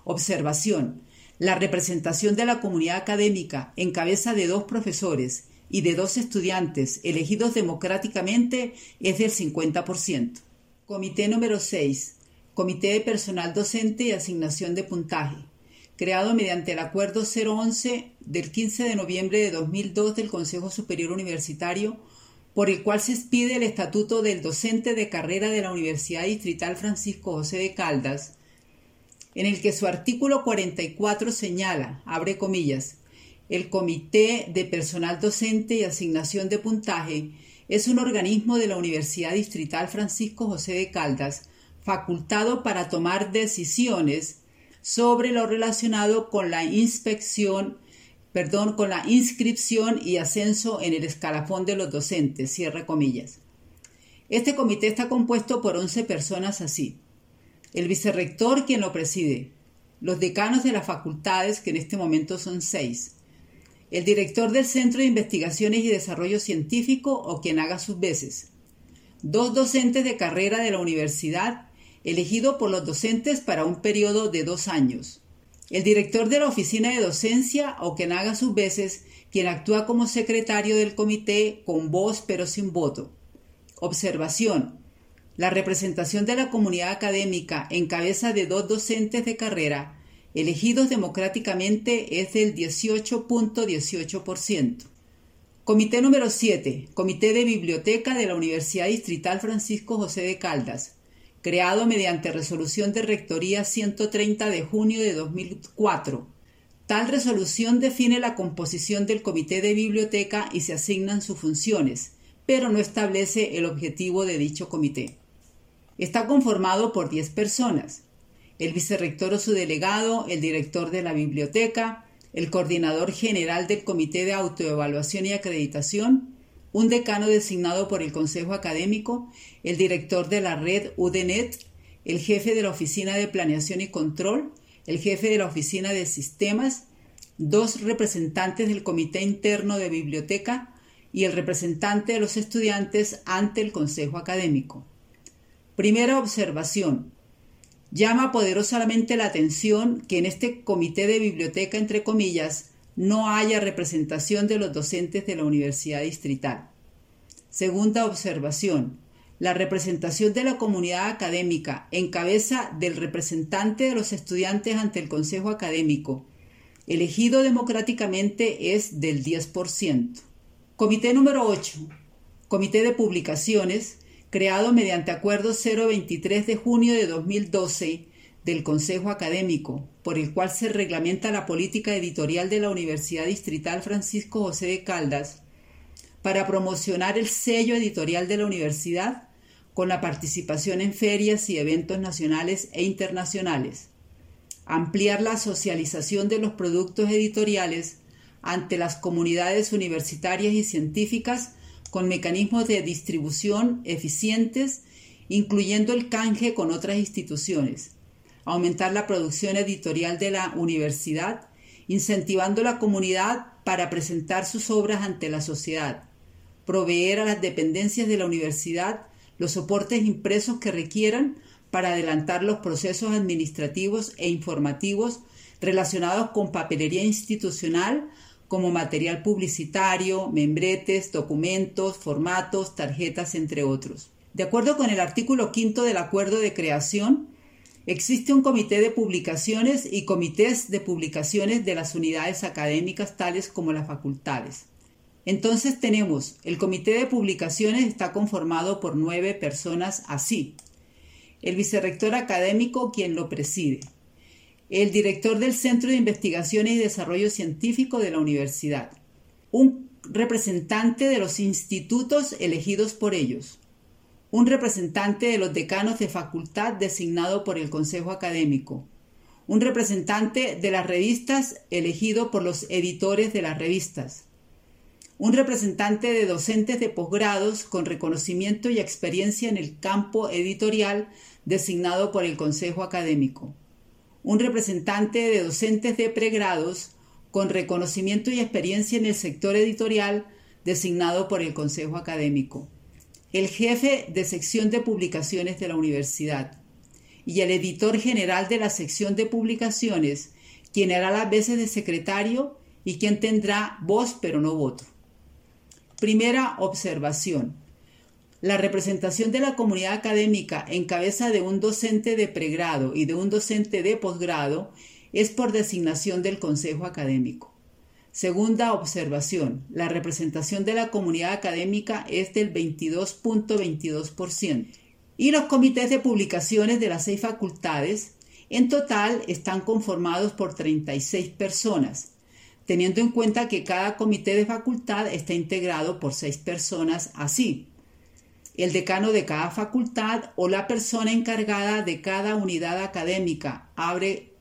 Observación. La representación de la comunidad académica en cabeza de dos profesores y de dos estudiantes elegidos democráticamente es del 50%. Comité número 6. Comité de Personal Docente y Asignación de Puntaje, creado mediante el Acuerdo 011 del 15 de noviembre de 2002 del Consejo Superior Universitario, por el cual se expide el Estatuto del Docente de Carrera de la Universidad Distrital Francisco José de Caldas, en el que su artículo 44 señala, abre comillas, el Comité de Personal Docente y Asignación de Puntaje es un organismo de la Universidad Distrital Francisco José de Caldas, facultado para tomar decisiones sobre lo relacionado con la inspección, perdón, con la inscripción y ascenso en el escalafón de los docentes, cierre comillas. Este comité está compuesto por 11 personas así. El vicerrector quien lo preside, los decanos de las facultades, que en este momento son seis, el director del Centro de Investigaciones y Desarrollo Científico o quien haga sus veces, dos docentes de carrera de la universidad elegido por los docentes para un periodo de dos años. El director de la oficina de docencia o quien haga sus veces, quien actúa como secretario del comité con voz pero sin voto. Observación. La representación de la comunidad académica en cabeza de dos docentes de carrera elegidos democráticamente es del 18.18%. Comité número 7. Comité de Biblioteca de la Universidad Distrital Francisco José de Caldas creado mediante resolución de Rectoría 130 de junio de 2004. Tal resolución define la composición del Comité de Biblioteca y se asignan sus funciones, pero no establece el objetivo de dicho comité. Está conformado por 10 personas, el vicerrector o su delegado, el director de la biblioteca, el coordinador general del Comité de Autoevaluación y Acreditación, un decano designado por el Consejo Académico, el director de la red UDENET, el jefe de la Oficina de Planeación y Control, el jefe de la Oficina de Sistemas, dos representantes del Comité Interno de Biblioteca y el representante de los estudiantes ante el Consejo Académico. Primera observación. Llama poderosamente la atención que en este Comité de Biblioteca, entre comillas, no haya representación de los docentes de la Universidad Distrital. Segunda observación. La representación de la comunidad académica en cabeza del representante de los estudiantes ante el Consejo Académico, elegido democráticamente, es del 10%. Comité número 8. Comité de Publicaciones, creado mediante Acuerdo 023 de junio de 2012 del Consejo Académico, por el cual se reglamenta la política editorial de la Universidad Distrital Francisco José de Caldas, para promocionar el sello editorial de la universidad con la participación en ferias y eventos nacionales e internacionales, ampliar la socialización de los productos editoriales ante las comunidades universitarias y científicas con mecanismos de distribución eficientes, incluyendo el canje con otras instituciones, aumentar la producción editorial de la universidad, incentivando la comunidad para presentar sus obras ante la sociedad, proveer a las dependencias de la universidad los soportes impresos que requieran para adelantar los procesos administrativos e informativos relacionados con papelería institucional como material publicitario, membretes, documentos, formatos, tarjetas, entre otros. De acuerdo con el artículo quinto del Acuerdo de Creación, Existe un comité de publicaciones y comités de publicaciones de las unidades académicas tales como las facultades. Entonces tenemos, el comité de publicaciones está conformado por nueve personas así. El vicerrector académico quien lo preside. El director del Centro de Investigaciones y Desarrollo Científico de la universidad. Un representante de los institutos elegidos por ellos un representante de los decanos de facultad designado por el Consejo Académico, un representante de las revistas elegido por los editores de las revistas, un representante de docentes de posgrados con reconocimiento y experiencia en el campo editorial designado por el Consejo Académico, un representante de docentes de pregrados con reconocimiento y experiencia en el sector editorial designado por el Consejo Académico, el jefe de sección de publicaciones de la universidad y el editor general de la sección de publicaciones, quien hará las veces de secretario y quien tendrá voz pero no voto. Primera observación. La representación de la comunidad académica en cabeza de un docente de pregrado y de un docente de posgrado es por designación del Consejo Académico. Segunda observación, la representación de la comunidad académica es del 22.22% y los comités de publicaciones de las seis facultades en total están conformados por 36 personas, teniendo en cuenta que cada comité de facultad está integrado por seis personas así. El decano de cada facultad o la persona encargada de cada unidad académica, abre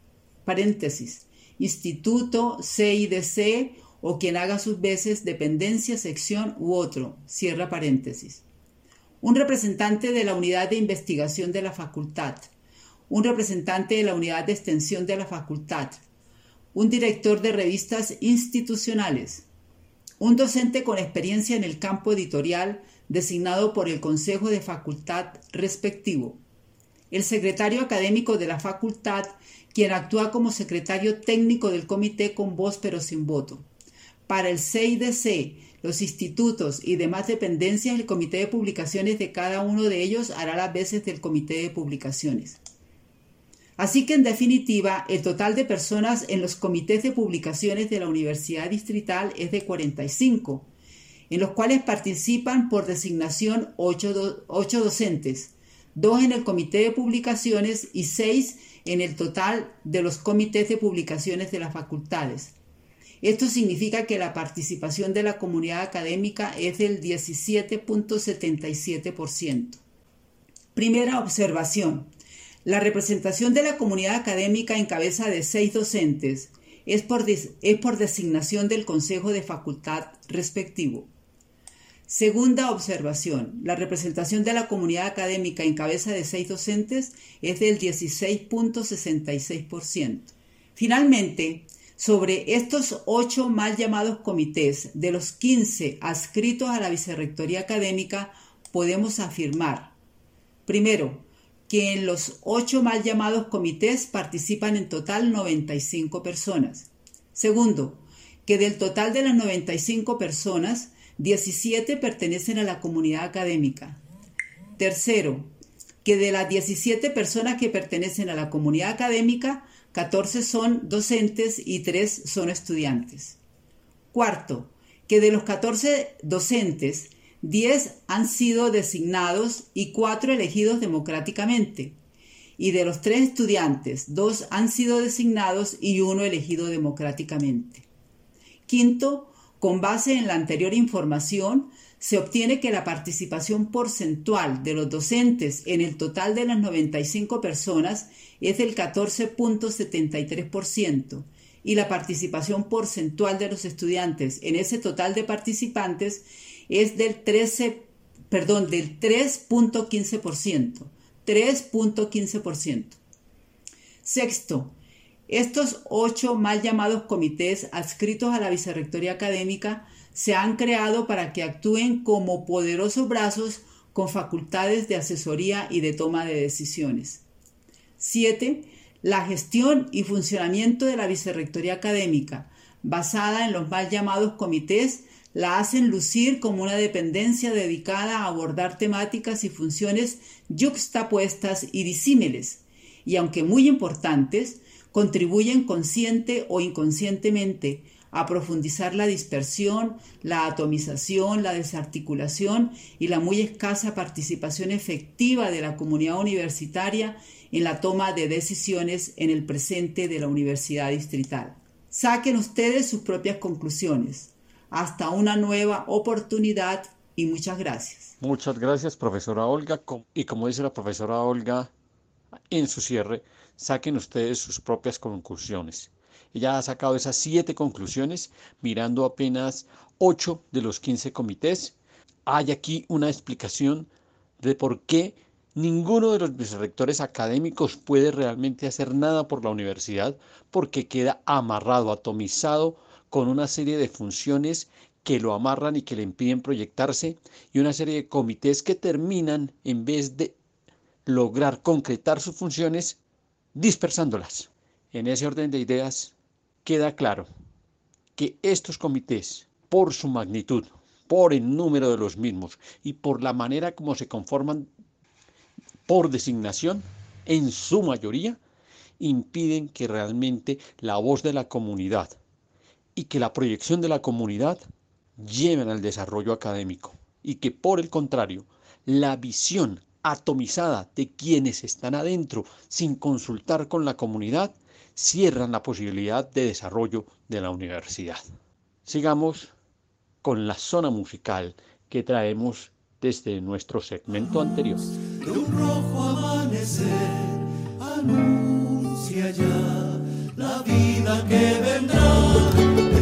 paréntesis, instituto, CIDC o quien haga sus veces dependencia, sección u otro, cierra paréntesis. Un representante de la unidad de investigación de la facultad, un representante de la unidad de extensión de la facultad, un director de revistas institucionales, un docente con experiencia en el campo editorial designado por el Consejo de Facultad respectivo, el secretario académico de la facultad quien actúa como secretario técnico del comité con voz pero sin voto. Para el CIDC, los institutos y demás dependencias, el comité de publicaciones de cada uno de ellos hará las veces del comité de publicaciones. Así que, en definitiva, el total de personas en los comités de publicaciones de la Universidad Distrital es de 45, en los cuales participan por designación 8, docentes, dos en el comité de publicaciones y seis en el total de los comités de publicaciones de las facultades. Esto significa que la participación de la comunidad académica es del 17.77%. Primera observación. La representación de la comunidad académica en cabeza de seis docentes es por, es por designación del Consejo de Facultad respectivo. Segunda observación. La representación de la comunidad académica en cabeza de seis docentes es del 16.66%. Finalmente, sobre estos ocho mal llamados comités, de los 15 adscritos a la Vicerrectoría Académica, podemos afirmar, primero, que en los ocho mal llamados comités participan en total 95 personas. Segundo, que del total de las 95 personas, 17 pertenecen a la comunidad académica. Tercero, que de las 17 personas que pertenecen a la comunidad académica, 14 son docentes y 3 son estudiantes. Cuarto, que de los 14 docentes, 10 han sido designados y 4 elegidos democráticamente. Y de los 3 estudiantes, 2 han sido designados y 1 elegido democráticamente. Quinto, con base en la anterior información, se obtiene que la participación porcentual de los docentes en el total de las 95 personas es del 14.73% y la participación porcentual de los estudiantes en ese total de participantes es del 13, perdón, del 3.15%, 3.15%. Sexto, estos ocho mal llamados comités adscritos a la Vicerrectoría Académica se han creado para que actúen como poderosos brazos con facultades de asesoría y de toma de decisiones. 7. La gestión y funcionamiento de la Vicerrectoría Académica, basada en los mal llamados comités, la hacen lucir como una dependencia dedicada a abordar temáticas y funciones yuxtapuestas y disímiles, y aunque muy importantes, contribuyen consciente o inconscientemente a profundizar la dispersión, la atomización, la desarticulación y la muy escasa participación efectiva de la comunidad universitaria en la toma de decisiones en el presente de la Universidad Distrital. Saquen ustedes sus propias conclusiones. Hasta una nueva oportunidad y muchas gracias. Muchas gracias, profesora Olga. Y como dice la profesora Olga en su cierre, saquen ustedes sus propias conclusiones. Ella ha sacado esas siete conclusiones mirando apenas ocho de los quince comités. Hay aquí una explicación de por qué ninguno de los vicerrectores académicos puede realmente hacer nada por la universidad porque queda amarrado, atomizado con una serie de funciones que lo amarran y que le impiden proyectarse, y una serie de comités que terminan, en vez de lograr concretar sus funciones, dispersándolas. En ese orden de ideas, queda claro que estos comités, por su magnitud, por el número de los mismos y por la manera como se conforman por designación, en su mayoría, impiden que realmente la voz de la comunidad y que la proyección de la comunidad lleven al desarrollo académico y que por el contrario, la visión atomizada de quienes están adentro sin consultar con la comunidad cierran la posibilidad de desarrollo de la universidad. Sigamos con la zona musical que traemos desde nuestro segmento anterior. un rojo amanecer anuncia ya la vida que vendrá.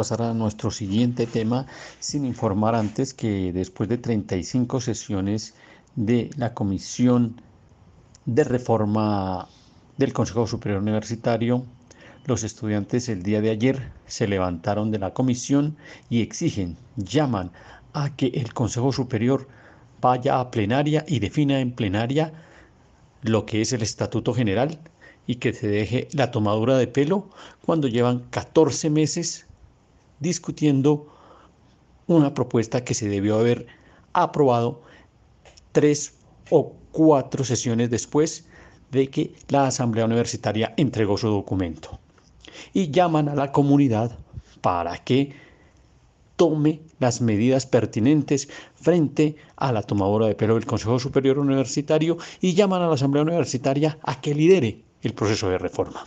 Pasar a nuestro siguiente tema sin informar antes que después de 35 sesiones de la Comisión de Reforma del Consejo Superior Universitario, los estudiantes el día de ayer se levantaron de la comisión y exigen, llaman a que el Consejo Superior vaya a plenaria y defina en plenaria lo que es el Estatuto General y que se deje la tomadura de pelo cuando llevan 14 meses discutiendo una propuesta que se debió haber aprobado tres o cuatro sesiones después de que la Asamblea Universitaria entregó su documento. Y llaman a la comunidad para que tome las medidas pertinentes frente a la tomadora de pelo del Consejo Superior Universitario y llaman a la Asamblea Universitaria a que lidere el proceso de reforma.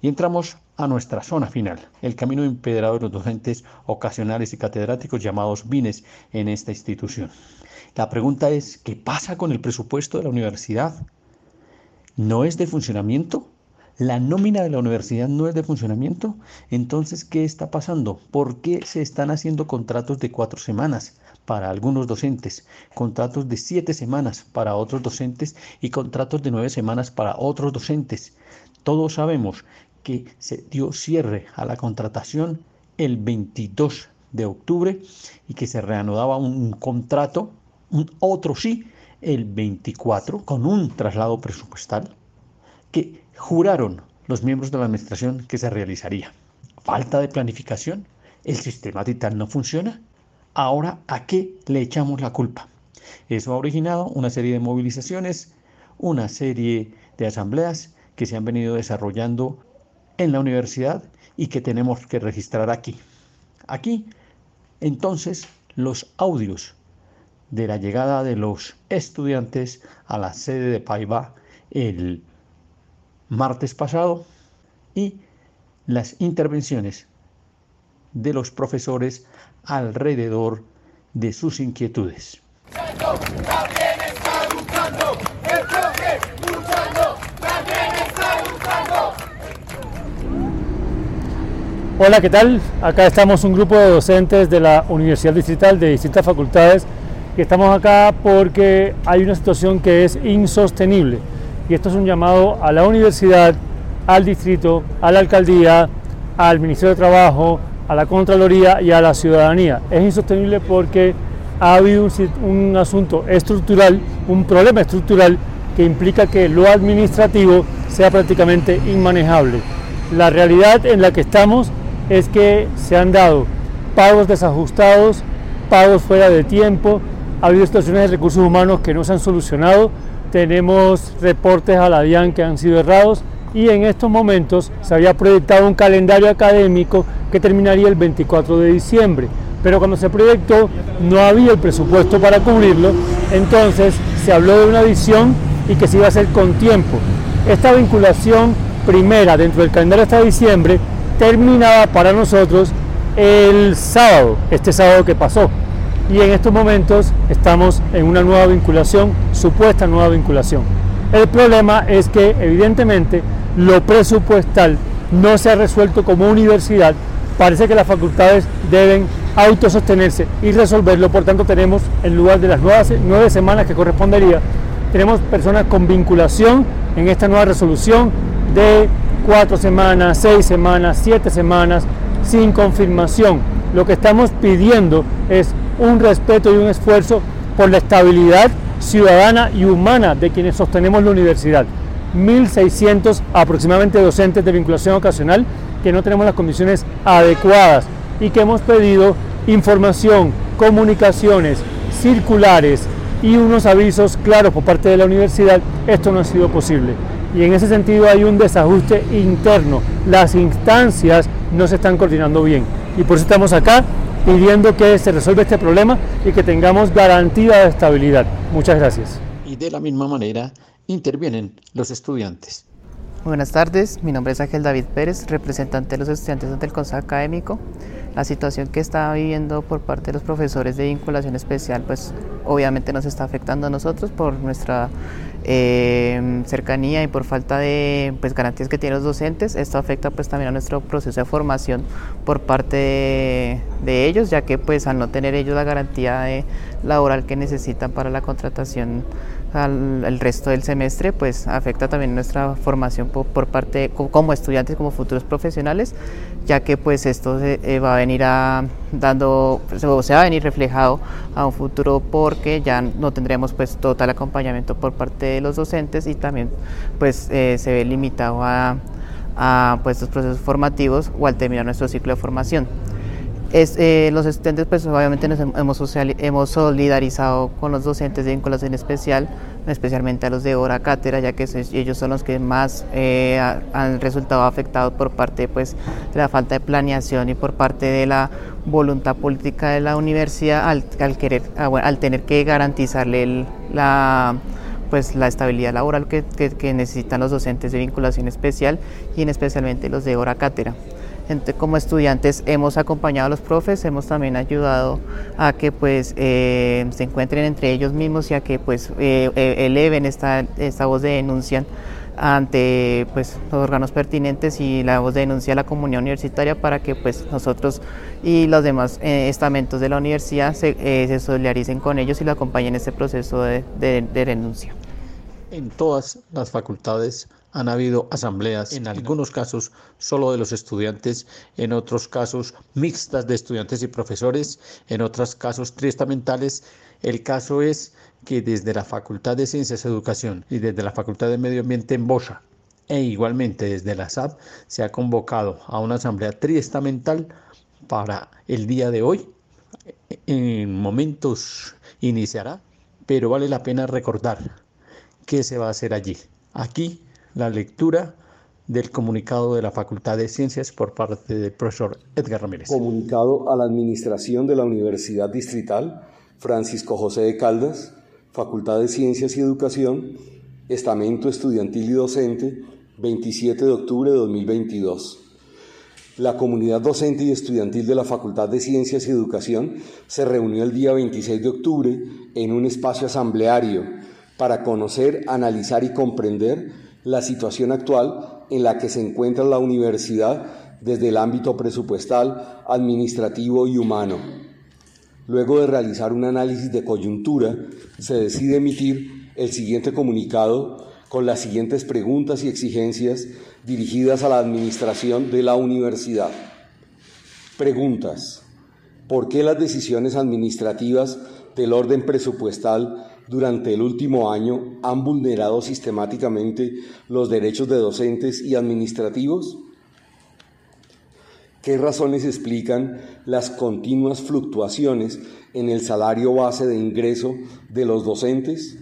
Y entramos a nuestra zona final, el camino empedrado de los docentes ocasionales y catedráticos llamados BINES en esta institución. La pregunta es, ¿qué pasa con el presupuesto de la universidad? ¿No es de funcionamiento? la nómina de la universidad no es de funcionamiento, entonces, ¿qué está pasando? ¿Por qué se están haciendo contratos de cuatro semanas para algunos docentes, contratos de siete semanas para otros docentes y contratos de nueve semanas para otros docentes? Todos sabemos que se dio cierre a la contratación el 22 de octubre y que se reanudaba un contrato, un otro sí, el 24 con un traslado presupuestal que juraron los miembros de la administración que se realizaría. Falta de planificación, el sistema TITAN no funciona. Ahora, ¿a qué le echamos la culpa? Eso ha originado una serie de movilizaciones, una serie de asambleas que se han venido desarrollando en la universidad y que tenemos que registrar aquí. Aquí, entonces, los audios de la llegada de los estudiantes a la sede de Paiva el martes pasado y las intervenciones de los profesores alrededor de sus inquietudes. Hola, ¿qué tal? Acá estamos un grupo de docentes de la Universidad Distrital de distintas facultades y estamos acá porque hay una situación que es insostenible y esto es un llamado a la universidad, al distrito, a la alcaldía, al Ministerio de Trabajo, a la Contraloría y a la ciudadanía. Es insostenible porque ha habido un, un asunto estructural, un problema estructural que implica que lo administrativo sea prácticamente inmanejable. La realidad en la que estamos es que se han dado pagos desajustados, pagos fuera de tiempo, ha habido situaciones de recursos humanos que no se han solucionado, tenemos reportes a la DIAN que han sido errados y en estos momentos se había proyectado un calendario académico que terminaría el 24 de diciembre, pero cuando se proyectó no había el presupuesto para cubrirlo, entonces se habló de una visión y que se iba a hacer con tiempo. Esta vinculación primera dentro del calendario hasta diciembre terminaba para nosotros el sábado, este sábado que pasó. Y en estos momentos estamos en una nueva vinculación, supuesta nueva vinculación. El problema es que evidentemente lo presupuestal no se ha resuelto como universidad. Parece que las facultades deben autosostenerse y resolverlo. Por tanto, tenemos, en lugar de las nueve, nueve semanas que correspondería, tenemos personas con vinculación en esta nueva resolución de cuatro semanas, seis semanas, siete semanas, sin confirmación. Lo que estamos pidiendo es un respeto y un esfuerzo por la estabilidad ciudadana y humana de quienes sostenemos la universidad. 1.600 aproximadamente docentes de vinculación ocasional que no tenemos las condiciones adecuadas y que hemos pedido información, comunicaciones, circulares y unos avisos claros por parte de la universidad. Esto no ha sido posible y en ese sentido hay un desajuste interno. Las instancias no se están coordinando bien y por eso estamos acá pidiendo que se resuelva este problema y que tengamos garantía de estabilidad. Muchas gracias. Y de la misma manera intervienen los estudiantes. Buenas tardes, mi nombre es Ángel David Pérez, representante de los estudiantes ante el Consejo Académico. La situación que está viviendo por parte de los profesores de vinculación especial, pues obviamente nos está afectando a nosotros por nuestra eh, cercanía y por falta de pues, garantías que tienen los docentes. Esto afecta pues también a nuestro proceso de formación por parte de, de ellos, ya que pues al no tener ellos la garantía de laboral que necesitan para la contratación al, el resto del semestre, pues afecta también nuestra formación por, parte como estudiantes, como futuros profesionales, ya que pues esto se, eh, va a venir a dando, o se va a venir reflejado a un futuro porque ya no tendremos pues total acompañamiento por parte de los docentes y también pues eh, se ve limitado a, a pues estos procesos formativos o al terminar nuestro ciclo de formación. Es, eh, los estudiantes pues obviamente nos hemos, solidarizado con los docentes de vinculación especial, especialmente a los de hora cátedra, ya que ellos son los que más eh, han resultado afectados por parte pues, de la falta de planeación y por parte de la voluntad política de la universidad al, querer, al tener que garantizarle la pues la estabilidad laboral que, necesitan los docentes de vinculación especial y en especialmente los de hora cátedra como estudiantes hemos acompañado a los profes, hemos también ayudado a que pues eh, se encuentren entre ellos mismos y a que pues eh, eh, eleven esta, esta voz de denuncia ante pues, los órganos pertinentes y la voz de denuncia a la comunidad universitaria para que pues, nosotros y los demás eh, estamentos de la universidad se, eh, se, solidaricen con ellos y lo acompañen en este proceso de, de denuncia. En todas las facultades han habido asambleas, en algunos casos solo de los estudiantes, en otros casos mixtas de estudiantes y profesores, en otros casos triestamentales. El caso es que desde la Facultad de Ciencias y Educación y desde la Facultad de Medio Ambiente en Bosa e igualmente desde la SAP se ha convocado a una asamblea triestamental para el día de hoy. En momentos iniciará, pero vale la pena recordar qué se va a hacer allí. Aquí la lectura del comunicado de la Facultad de Ciencias por parte del profesor Edgar Ramírez. Comunicado a la Administración de la Universidad Distrital Francisco José de Caldas, Facultad de Ciencias y Educación, Estamento Estudiantil y Docente, 27 de octubre de 2022. La comunidad docente y estudiantil de la Facultad de Ciencias y Educación se reunió el día 26 de octubre en un espacio asambleario para conocer, analizar y comprender la situación actual en la que se encuentra la universidad desde el ámbito presupuestal, administrativo y humano. Luego de realizar un análisis de coyuntura, se decide emitir el siguiente comunicado con las siguientes preguntas y exigencias dirigidas a la administración de la universidad. Preguntas. ¿Por qué las decisiones administrativas del orden presupuestal durante el último año han vulnerado sistemáticamente los derechos de docentes y administrativos? ¿Qué razones explican las continuas fluctuaciones en el salario base de ingreso de los docentes?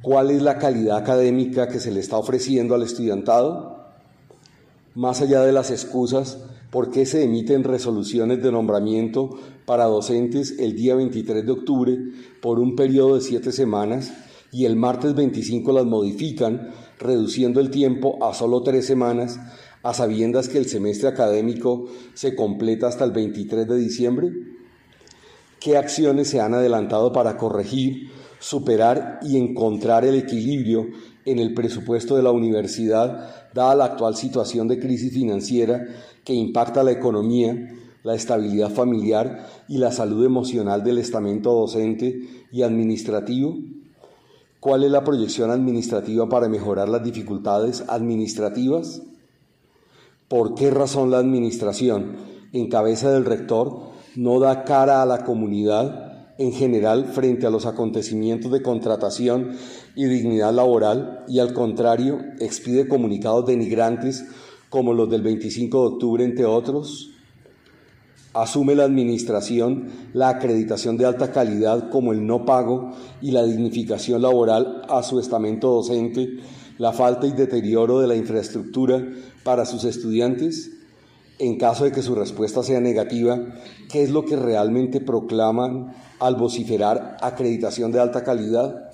¿Cuál es la calidad académica que se le está ofreciendo al estudiantado? Más allá de las excusas, ¿por qué se emiten resoluciones de nombramiento para docentes el día 23 de octubre por un periodo de siete semanas y el martes 25 las modifican, reduciendo el tiempo a solo tres semanas, a sabiendas que el semestre académico se completa hasta el 23 de diciembre? ¿Qué acciones se han adelantado para corregir, superar y encontrar el equilibrio en el presupuesto de la universidad, dada la actual situación de crisis financiera que impacta la economía, la estabilidad familiar y la salud emocional del estamento docente y administrativo? ¿Cuál es la proyección administrativa para mejorar las dificultades administrativas? ¿Por qué razón la administración, en cabeza del rector, no da cara a la comunidad en general frente a los acontecimientos de contratación y dignidad laboral y al contrario expide comunicados denigrantes como los del 25 de octubre, entre otros? Asume la Administración la acreditación de alta calidad como el no pago y la dignificación laboral a su estamento docente, la falta y deterioro de la infraestructura para sus estudiantes. En caso de que su respuesta sea negativa, ¿qué es lo que realmente proclaman al vociferar acreditación de alta calidad?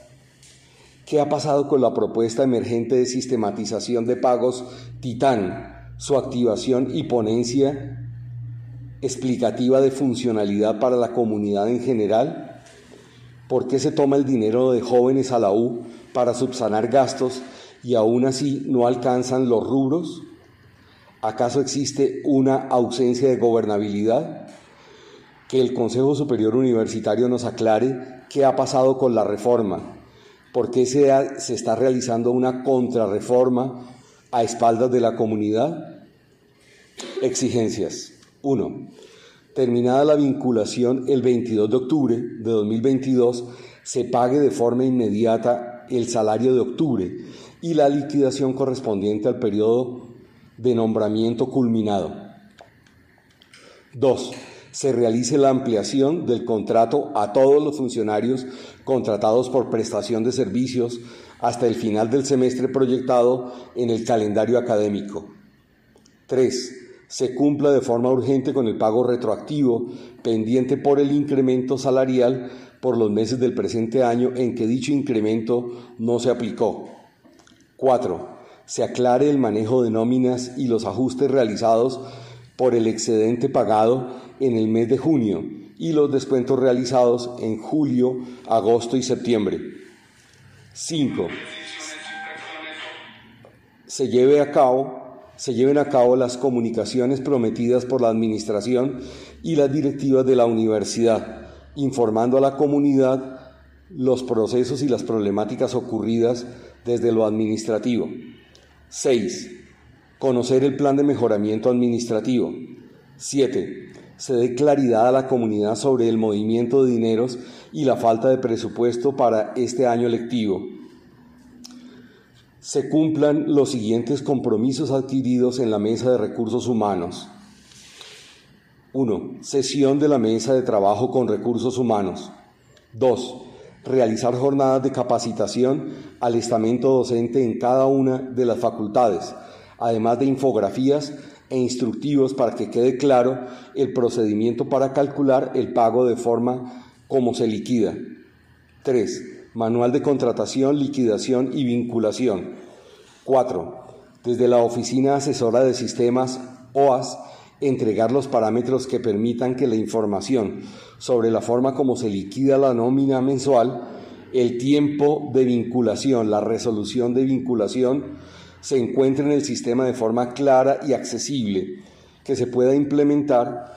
¿Qué ha pasado con la propuesta emergente de sistematización de pagos Titán, su activación y ponencia explicativa de funcionalidad para la comunidad en general? ¿Por qué se toma el dinero de jóvenes a la U para subsanar gastos y aún así no alcanzan los rubros? ¿Acaso existe una ausencia de gobernabilidad? Que el Consejo Superior Universitario nos aclare qué ha pasado con la reforma, por qué se, se está realizando una contrarreforma a espaldas de la comunidad. Exigencias. 1. Terminada la vinculación el 22 de octubre de 2022, se pague de forma inmediata el salario de octubre y la liquidación correspondiente al periodo de nombramiento culminado. 2. Se realice la ampliación del contrato a todos los funcionarios contratados por prestación de servicios hasta el final del semestre proyectado en el calendario académico. 3 se cumpla de forma urgente con el pago retroactivo pendiente por el incremento salarial por los meses del presente año en que dicho incremento no se aplicó. 4. Se aclare el manejo de nóminas y los ajustes realizados por el excedente pagado en el mes de junio y los descuentos realizados en julio, agosto y septiembre. 5. se lleve a cabo se lleven a cabo las comunicaciones prometidas por la Administración y las directivas de la universidad, informando a la comunidad los procesos y las problemáticas ocurridas desde lo administrativo. 6. Conocer el plan de mejoramiento administrativo. 7. Se dé claridad a la comunidad sobre el movimiento de dineros y la falta de presupuesto para este año lectivo se cumplan los siguientes compromisos adquiridos en la Mesa de Recursos Humanos. 1. Sesión de la Mesa de Trabajo con Recursos Humanos. 2. Realizar jornadas de capacitación al estamento docente en cada una de las facultades, además de infografías e instructivos para que quede claro el procedimiento para calcular el pago de forma como se liquida. 3. Manual de contratación, liquidación y vinculación. 4. Desde la Oficina Asesora de Sistemas, OAS, entregar los parámetros que permitan que la información sobre la forma como se liquida la nómina mensual, el tiempo de vinculación, la resolución de vinculación, se encuentre en el sistema de forma clara y accesible, que se pueda implementar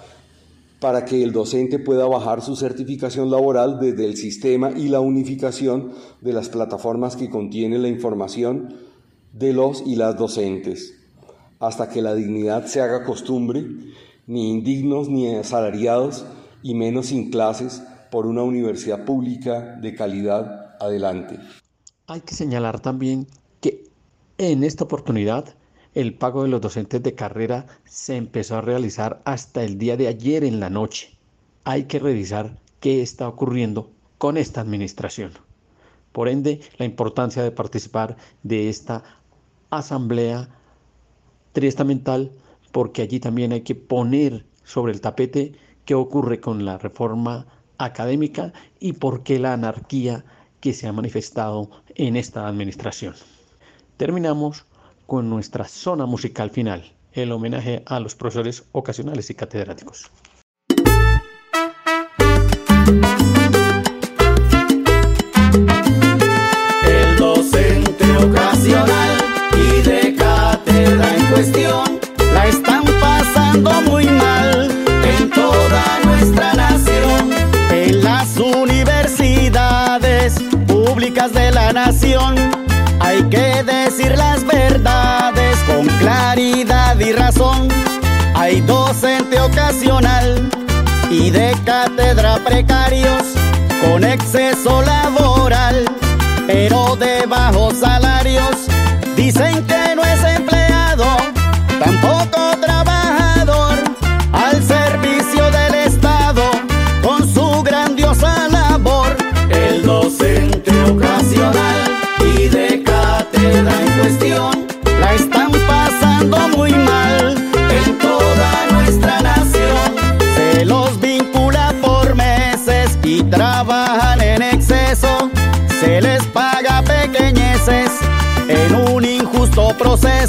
para que el docente pueda bajar su certificación laboral desde el sistema y la unificación de las plataformas que contiene la información de los y las docentes, hasta que la dignidad se haga costumbre, ni indignos ni asalariados y menos sin clases por una universidad pública de calidad adelante. Hay que señalar también que en esta oportunidad el pago de los docentes de carrera se empezó a realizar hasta el día de ayer en la noche. Hay que revisar qué está ocurriendo con esta administración. Por ende, la importancia de participar de esta asamblea triestamental, porque allí también hay que poner sobre el tapete qué ocurre con la reforma académica y por qué la anarquía que se ha manifestado en esta administración. Terminamos con nuestra zona musical final, el homenaje a los profesores ocasionales y catedráticos. Hay que decir las verdades con claridad y razón. Hay docente ocasional y de cátedra precarios con exceso laboral, pero de bajos salarios. Dicen que no es empleado,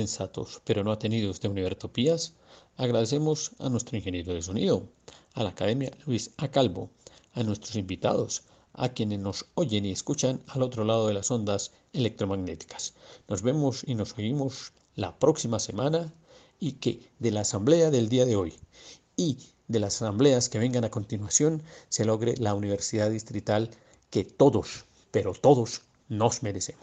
insensatos, pero no atenidos de Univertopías, agradecemos a nuestro ingeniero de sonido, a la Academia Luis Acalvo, a nuestros invitados, a quienes nos oyen y escuchan al otro lado de las ondas electromagnéticas. Nos vemos y nos oímos la próxima semana y que de la asamblea del día de hoy y de las asambleas que vengan a continuación se logre la universidad distrital que todos, pero todos nos merecemos.